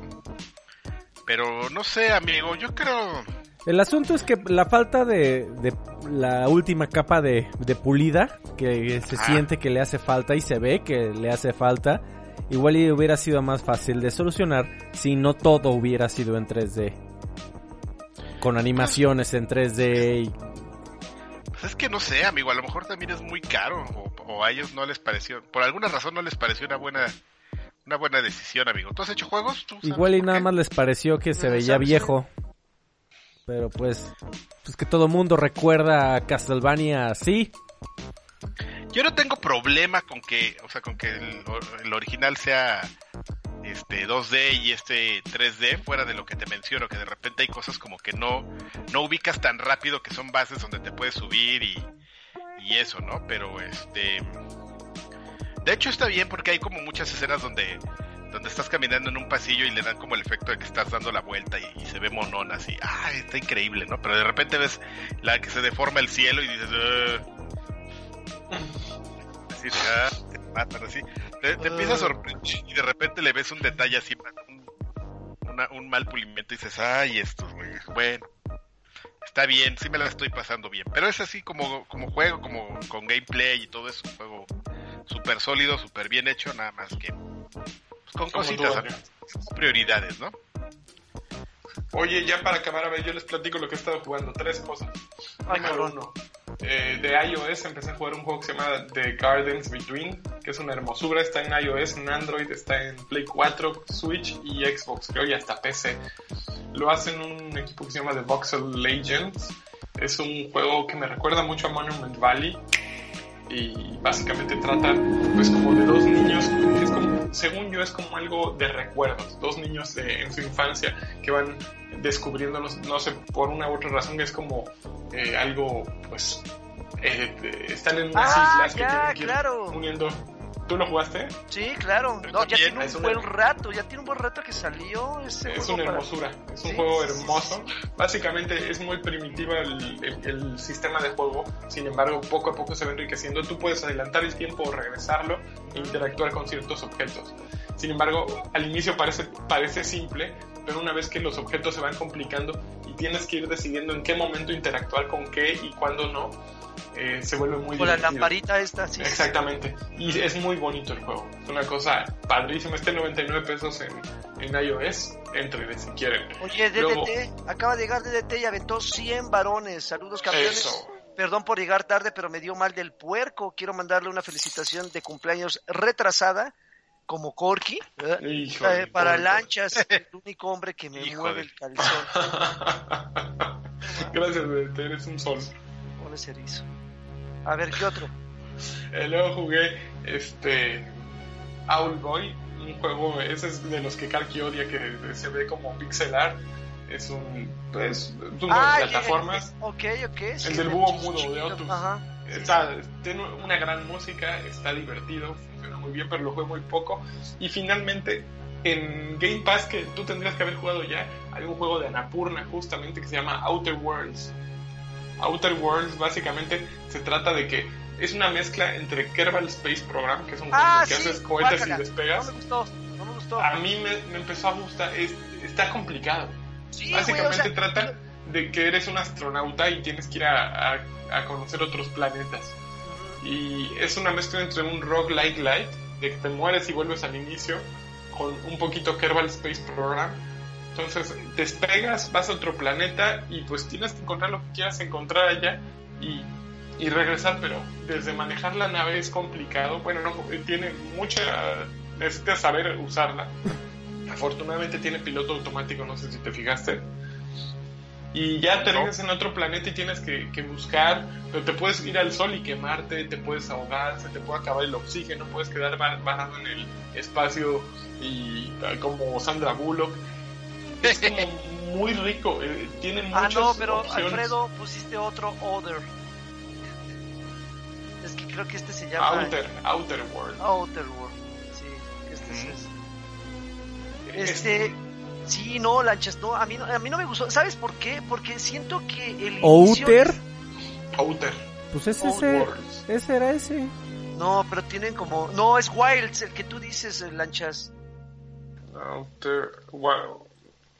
pero no sé, amigo, yo creo el asunto es que la falta de, de la última capa de, de pulida, que se siente que le hace falta y se ve que le hace falta, igual hubiera sido más fácil de solucionar si no todo hubiera sido en 3D. Con animaciones en 3D y... Pues es que no sé, amigo, a lo mejor también es muy caro o, a ellos no les pareció, por alguna razón no les pareció una buena una buena decisión, amigo. ¿Tú has hecho juegos? Igual y nada más les pareció que se veía viejo. Pero pues, pues que todo mundo recuerda a Castlevania así. Yo no tengo problema con que, o sea, con que el, original sea este 2D y este 3D, fuera de lo que te menciono, que de repente hay cosas como que no, no ubicas tan rápido que son bases donde te puedes subir y, y eso, ¿no? Pero este... De hecho está bien porque hay como muchas escenas donde donde estás caminando en un pasillo y le dan como el efecto de que estás dando la vuelta y, se ve monona así. Ah, está increíble, ¿no? Pero de repente ves la que se deforma el cielo y dices... así, ah, te matan así. Te, empieza a sorprender y de repente le ves un detalle así, un, un mal pulimiento y dices, ay, estos güey, bueno. Está bien, sí me la estoy pasando bien. Pero es así como, como juego, como con gameplay y todo eso. Un juego súper sólido, súper bien hecho, nada más que con cositas, prioridades, ¿no? Oye, ya para acabar, a ver, yo les platico lo que he estado jugando. Tres cosas. Número uno, eh, de iOS empecé a jugar un juego que se llama The Gardens Between, que es una hermosura. Está en iOS, en Android, está en Play 4, Switch y Xbox, creo, y hasta PC. Lo hacen un equipo que se llama The Voxel Legends. Es un juego que me recuerda mucho a Monument Valley y básicamente trata pues como de dos niños según yo es como algo de recuerdos dos niños en su infancia que van descubriéndolos no sé por una u otra razón que es como eh, algo pues eh, están en unas ah, islas que tienen claro. uniendo ¿Tú lo jugaste? Sí, claro. No, ya tiene un buen rato, ya tiene un buen rato que salió ese Es una hermosura, es un juego hermoso. Básicamente es muy primitiva el, sistema de juego, sin embargo poco a poco se va enriqueciendo. Tú puedes adelantar el tiempo o regresarlo e interactuar con ciertos objetos. Sin embargo, al inicio parece, parece simple, pero una vez que los objetos se van complicando y tienes que ir decidiendo en qué momento interactuar con qué y cuándo no, eh, se vuelve muy Con la lamparita esta, sí. Exactamente. Y es muy bonito el juego. Es una cosa padrísima. Este 99 pesos en, en iOS. Entre si quieren. Oye, DDT, acaba de llegar DDT y aventó 100 varones. Saludos, campeones. Perdón por llegar tarde, pero me dio mal del puerco. Quiero mandarle una felicitación de cumpleaños retrasada como Corky, eh, para lanchas, el único hombre que me mueve el calzón. (laughs) Gracias, eres un sol. Un erizo. A ver, ¿qué otro? (laughs) Eh, luego jugué este Owlboy, un juego, ese es de los que Karki odia, que se ve como pixel art. Es un, pues, un juego de ah, plataformas. ok, ok. el del búho mudo de Otus. Está, tiene una gran música, está divertido, funciona muy bien, pero lo juego muy poco. Y finalmente, en Game Pass, que tú tendrías que haber jugado ya, hay un juego de Anapurna justamente que se llama Outer Worlds Outer Worlds básicamente se trata de que es una mezcla entre Kerbal Space Program, que es un juego ah, que haces cohetes y despegas. No me gustó, no me gustó. A mí me, empezó a gustar, está complicado. básicamente trata de que eres un astronauta y tienes que ir a, conocer otros planetas. Y es una mezcla entre un roguelike light, de que te mueres y vuelves al inicio, con un poquito Kerbal Space Program entonces despegas, vas a otro planeta y pues tienes que encontrar lo que quieras encontrar allá y, y regresar, pero desde manejar la nave es complicado. Bueno, no, tiene mucha... necesitas saber usarla. Afortunadamente tiene piloto automático, no sé si te fijaste. Y ya te en otro planeta y tienes que, que, buscar, pero te puedes ir al sol y quemarte, te puedes ahogar, se te puede acabar el oxígeno, puedes quedar varado en el espacio y como Sandra Bullock es como muy rico, eh, tiene muchas Ah, no, pero Alfredo pusiste otro Other. Es que creo que este se llama Outer, Outer World. Outer World. Sí, este es Este Sí, no, lanchas, no, a mí no, a mí no me gustó. ¿Sabes por qué? Porque siento que el Outer Outer. Pues ese, ese, ese era ese. No, pero tienen como no, es Wilds el que tú dices, lanchas. Outer Wild.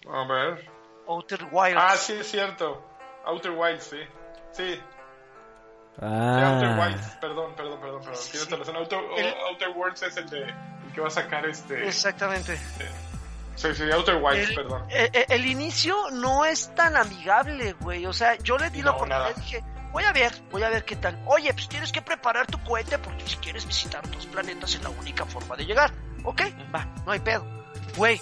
A ver. Outer Wilds. Ah, sí, es cierto. Outer Wilds, sí. Sí. Ah. Sí, Outer Wilds. Perdón, perdón, perdón. perdón. Tienes toda razón. Outer, El- Outer Worlds es el, de, el que va a sacar este. Exactamente. Sí, sí, Outer Wilds, El, perdón. eh, eh, el inicio no es tan amigable, güey. O sea, yo le di la oportunidad nada. y dije, voy a ver, voy a ver qué tal. Oye, pues tienes que preparar tu cohete porque si quieres visitar dos planetas es la única forma de llegar. Ok, va, no hay pedo. Güey,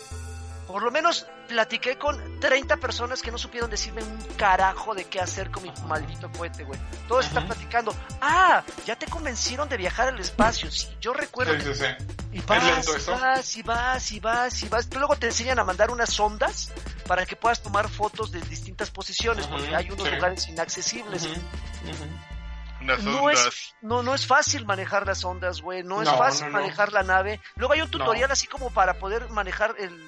por lo menos platiqué con 30 personas que no supieron decirme un carajo de qué hacer con mi maldito cohete, güey. Todos están platicando. Ah, ya te convencieron de viajar al espacio. Sí, yo recuerdo Sí, sí, sí. y vas, y vas, y vas, y vas, y vas. Luego te enseñan a mandar unas sondas para que puedas tomar fotos de distintas posiciones, porque hay unos lugares inaccesibles. Unas No ondas. es, no, no es fácil manejar las ondas, güey. No, es fácil no. manejar la nave. Luego hay un tutorial así como para poder manejar el...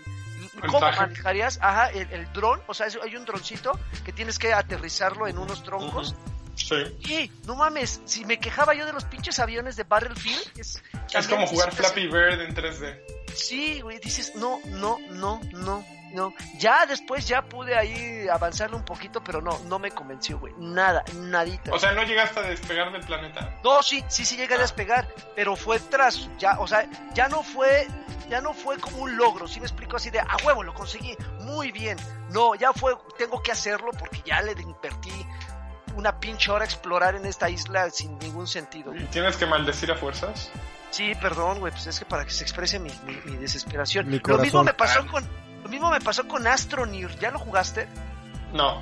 ¿Cómo manejarías? Ajá, el, el dron. O sea, es- hay un droncito que tienes que aterrizarlo en unos troncos. Sí. Y, no mames, si me quejaba yo de los pinches aviones de Battlefield, es, Es como jugar Flappy Bird en 3D. Sí, güey, dices, no, no, no, no, no. Ya después ya pude ahí avanzarle un poquito, pero no, no me convenció, güey. Nada, nadita. O sea, no llegaste a despegar del planeta. no, sí, sí, sí llegué a despegar, pero fue tras, ya, o sea, ya no fue, ya no fue como un logro, si me explico así de, a huevo, lo conseguí, muy bien. No, ya fue, tengo que hacerlo porque ya le invertí una pinche hora a explorar en esta isla sin ningún sentido. ¿Y tienes que maldecir a fuerzas? Sí, perdón, güey, pues es que para que se exprese mi, mi, mi desesperación. Mi lo mismo me pasó Ah. con, lo mismo me pasó con Astroneer, ¿ya lo jugaste? No.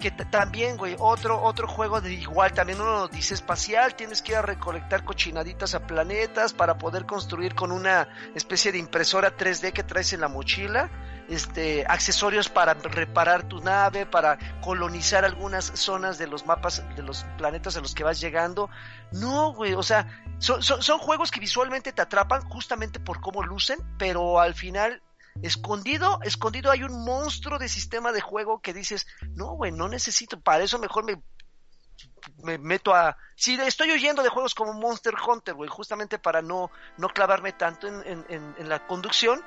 Que también, güey, otro, otro juego de igual, también uno dice espacial, tienes que ir a recolectar cochinaditas a planetas para poder construir con una especie de impresora 3D que traes en la mochila, este, accesorios para reparar tu nave, para colonizar algunas zonas de los mapas de los planetas a los que vas llegando. No, güey, o sea, son, son, son juegos que visualmente te atrapan justamente por cómo lucen, pero al final escondido, escondido hay un monstruo de sistema de juego que dices, no, güey, no necesito, para eso mejor me, me meto a... Sí, estoy huyendo de juegos como Monster Hunter, güey, justamente para no, no clavarme tanto en, en, en, en la conducción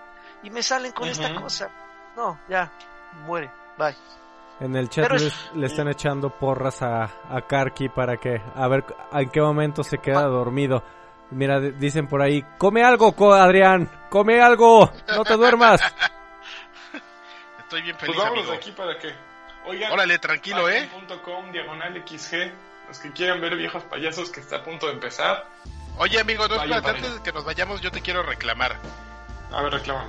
y me salen con esta cosa. No, ya, muere, bye. En el chat es- le están echando porras a, a Karki para que a ver en qué momento se queda Ah. dormido. Mira, dicen por ahí, come algo, Adrián, come algo, no te duermas. (laughs) Estoy bien Pues feliz, vámonos amigo. de aquí para que. Oigan. Órale, tranquilo, ¿eh? patreon.com, diagonal XG. Los que quieran ver viejos payasos que está a punto de empezar. Oye, amigo, no, antes de que nos vayamos, yo te quiero reclamar. A ver, reclama.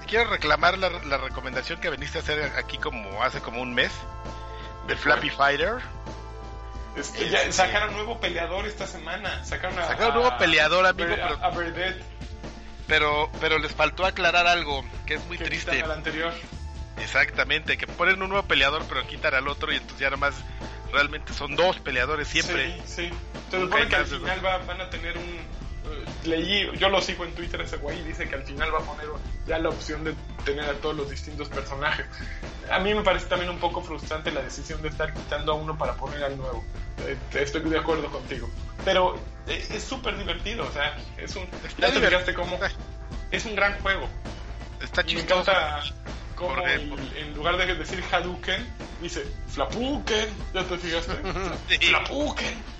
Te quiero reclamar la, la recomendación que veniste a hacer aquí como hace como un mes. De Flappy Fighter. Es que ya sacaron nuevo peleador esta semana. Sacaron a. Sacaron un nuevo a- peleador, amigo, a- pero- A Verdet, Pero, pero les faltó aclarar algo que es muy que triste. al anterior. Exactamente, que ponen un nuevo peleador pero quitan al otro y entonces ya nada más realmente son dos peleadores siempre. Sí, sí. Hay que al final va- van a tener un. Leí, yo lo sigo en Twitter ese güey dice que al final va a poner ya la opción de tener a todos los distintos personajes. A mí me parece también un poco frustrante la decisión de estar quitando a uno para poner al nuevo. Eh, estoy de acuerdo contigo. Pero eh, es súper divertido, o sea, es un. Ya te fijaste cómo. Es un gran juego. Está Y me chistoso. encanta cómo el- en lugar de decir Hadouken, dice Flapuken. ¿Ya te fijaste? (laughs) Flapuken.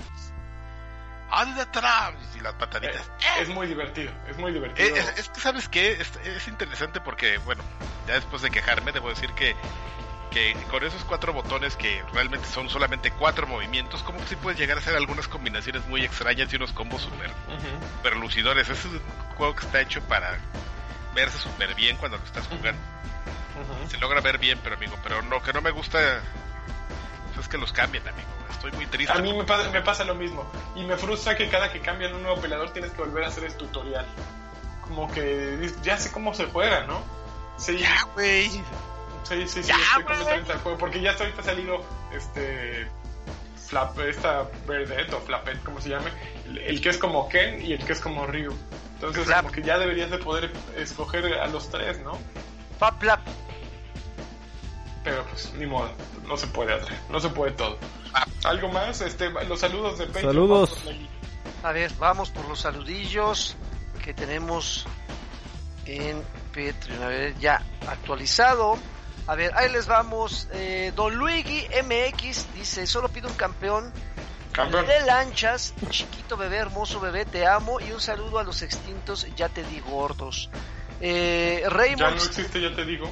¡Anda atrás! Y las pataditas. Es muy divertido, es muy divertido. Eh, es, es que, ¿sabes qué? Es, es interesante porque, bueno, ya después de quejarme, debo decir que, que con esos cuatro botones que realmente son solamente cuatro movimientos, como que sí puedes llegar a hacer algunas combinaciones muy extrañas y unos combos super, Ujú. super lucidores. Es un juego que está hecho para verse súper bien cuando lo estás jugando. Se logra ver bien, pero amigo, pero lo que no me gusta es que los cambien, amigo. Estoy muy triste. A mí me pasa, me pasa lo mismo. Y me frustra que cada que cambian un nuevo peleador tienes que volver a hacer el tutorial. Como que ya sé cómo se juega, ¿no? Sí, Ya, güey. sí, sí, sí, Ya, estoy completamente de acuerdo. Porque ya hasta ahorita ha salido este. Flap, esta Verdet o Flapet, como se llame, el, el que es como Ken y el que es como Ryu. Entonces, Flap. como que ya deberías de poder escoger a los tres, ¿no? Flap, flap. Pero pues, ni modo, no se puede hacer, no se puede todo. ¿Algo más? Este, los saludos de Patreon. Saludos. vamos por ahí. A ver, vamos por los saludillos que tenemos en Patreon. A ver, ya actualizado. A ver, ahí les vamos. Eh, Don Luigi MX dice, solo pido un campeón. Campeón. De lanchas, chiquito bebé, hermoso bebé, te amo y un saludo a los extintos, ya te di gordos. Eh, Raymond... Ya no existe, ya te digo.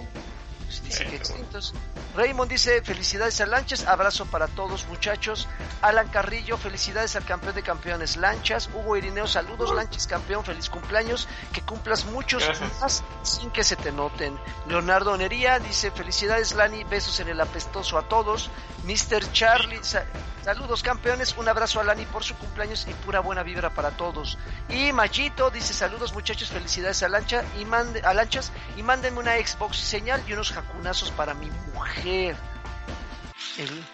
Pues dice que extintos. Raymond dice, felicidades a Lanchas, abrazo para todos muchachos. Alan Carrillo, felicidades al campeón de campeones Lanchas. Hugo Irineo, saludos Lanchas campeón, feliz cumpleaños, que cumplas muchos Gracias. más sin que se te noten. Leonardo Onería dice, felicidades Lani, besos en el apestoso a todos. Mr. Charlie, sa- saludos campeones, un abrazo a Lani por su cumpleaños y pura buena vibra para todos. Y Machito dice, saludos muchachos, felicidades a Lancha y mande, a Lanchas y mándenme una Xbox señal y unos jacunazos para mi mujer. Él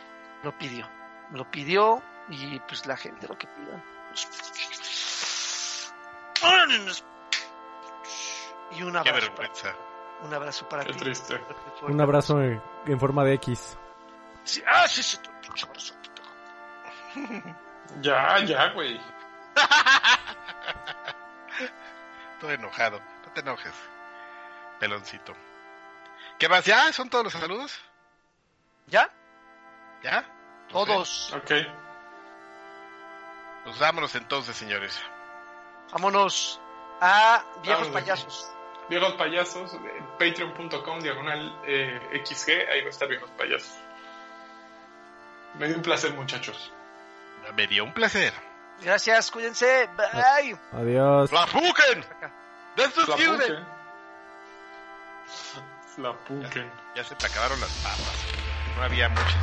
lo pidió, lo pidió y pues la gente lo que pida. Y un Qué abrazo, para, vergüenza. un abrazo para Qué ti. triste. Un abrazo en, en forma de X. Sí, ah, sí, sí, un (laughs) abrazo. Ya, ya, güey. (laughs) Todo enojado. No te enojes. Peloncito. ¿Qué más? ¿Ya? ¿Son todos los saludos? ¿Ya? ¿Ya? Todos. Ok. Pues vámonos entonces, señores. Vámonos a viejos Vámonos. payasos. Viejos payasos, eh, patreon.com, diagonal eh, XG, ahí va a estar Viejos payasos. Me dio un placer, muchachos. Me dio un placer. Gracias, cuídense. Bye. Adiós. ¡Flapuken! ¡Das tus la puta. Ya, se te acabaron las papas. No había muchas.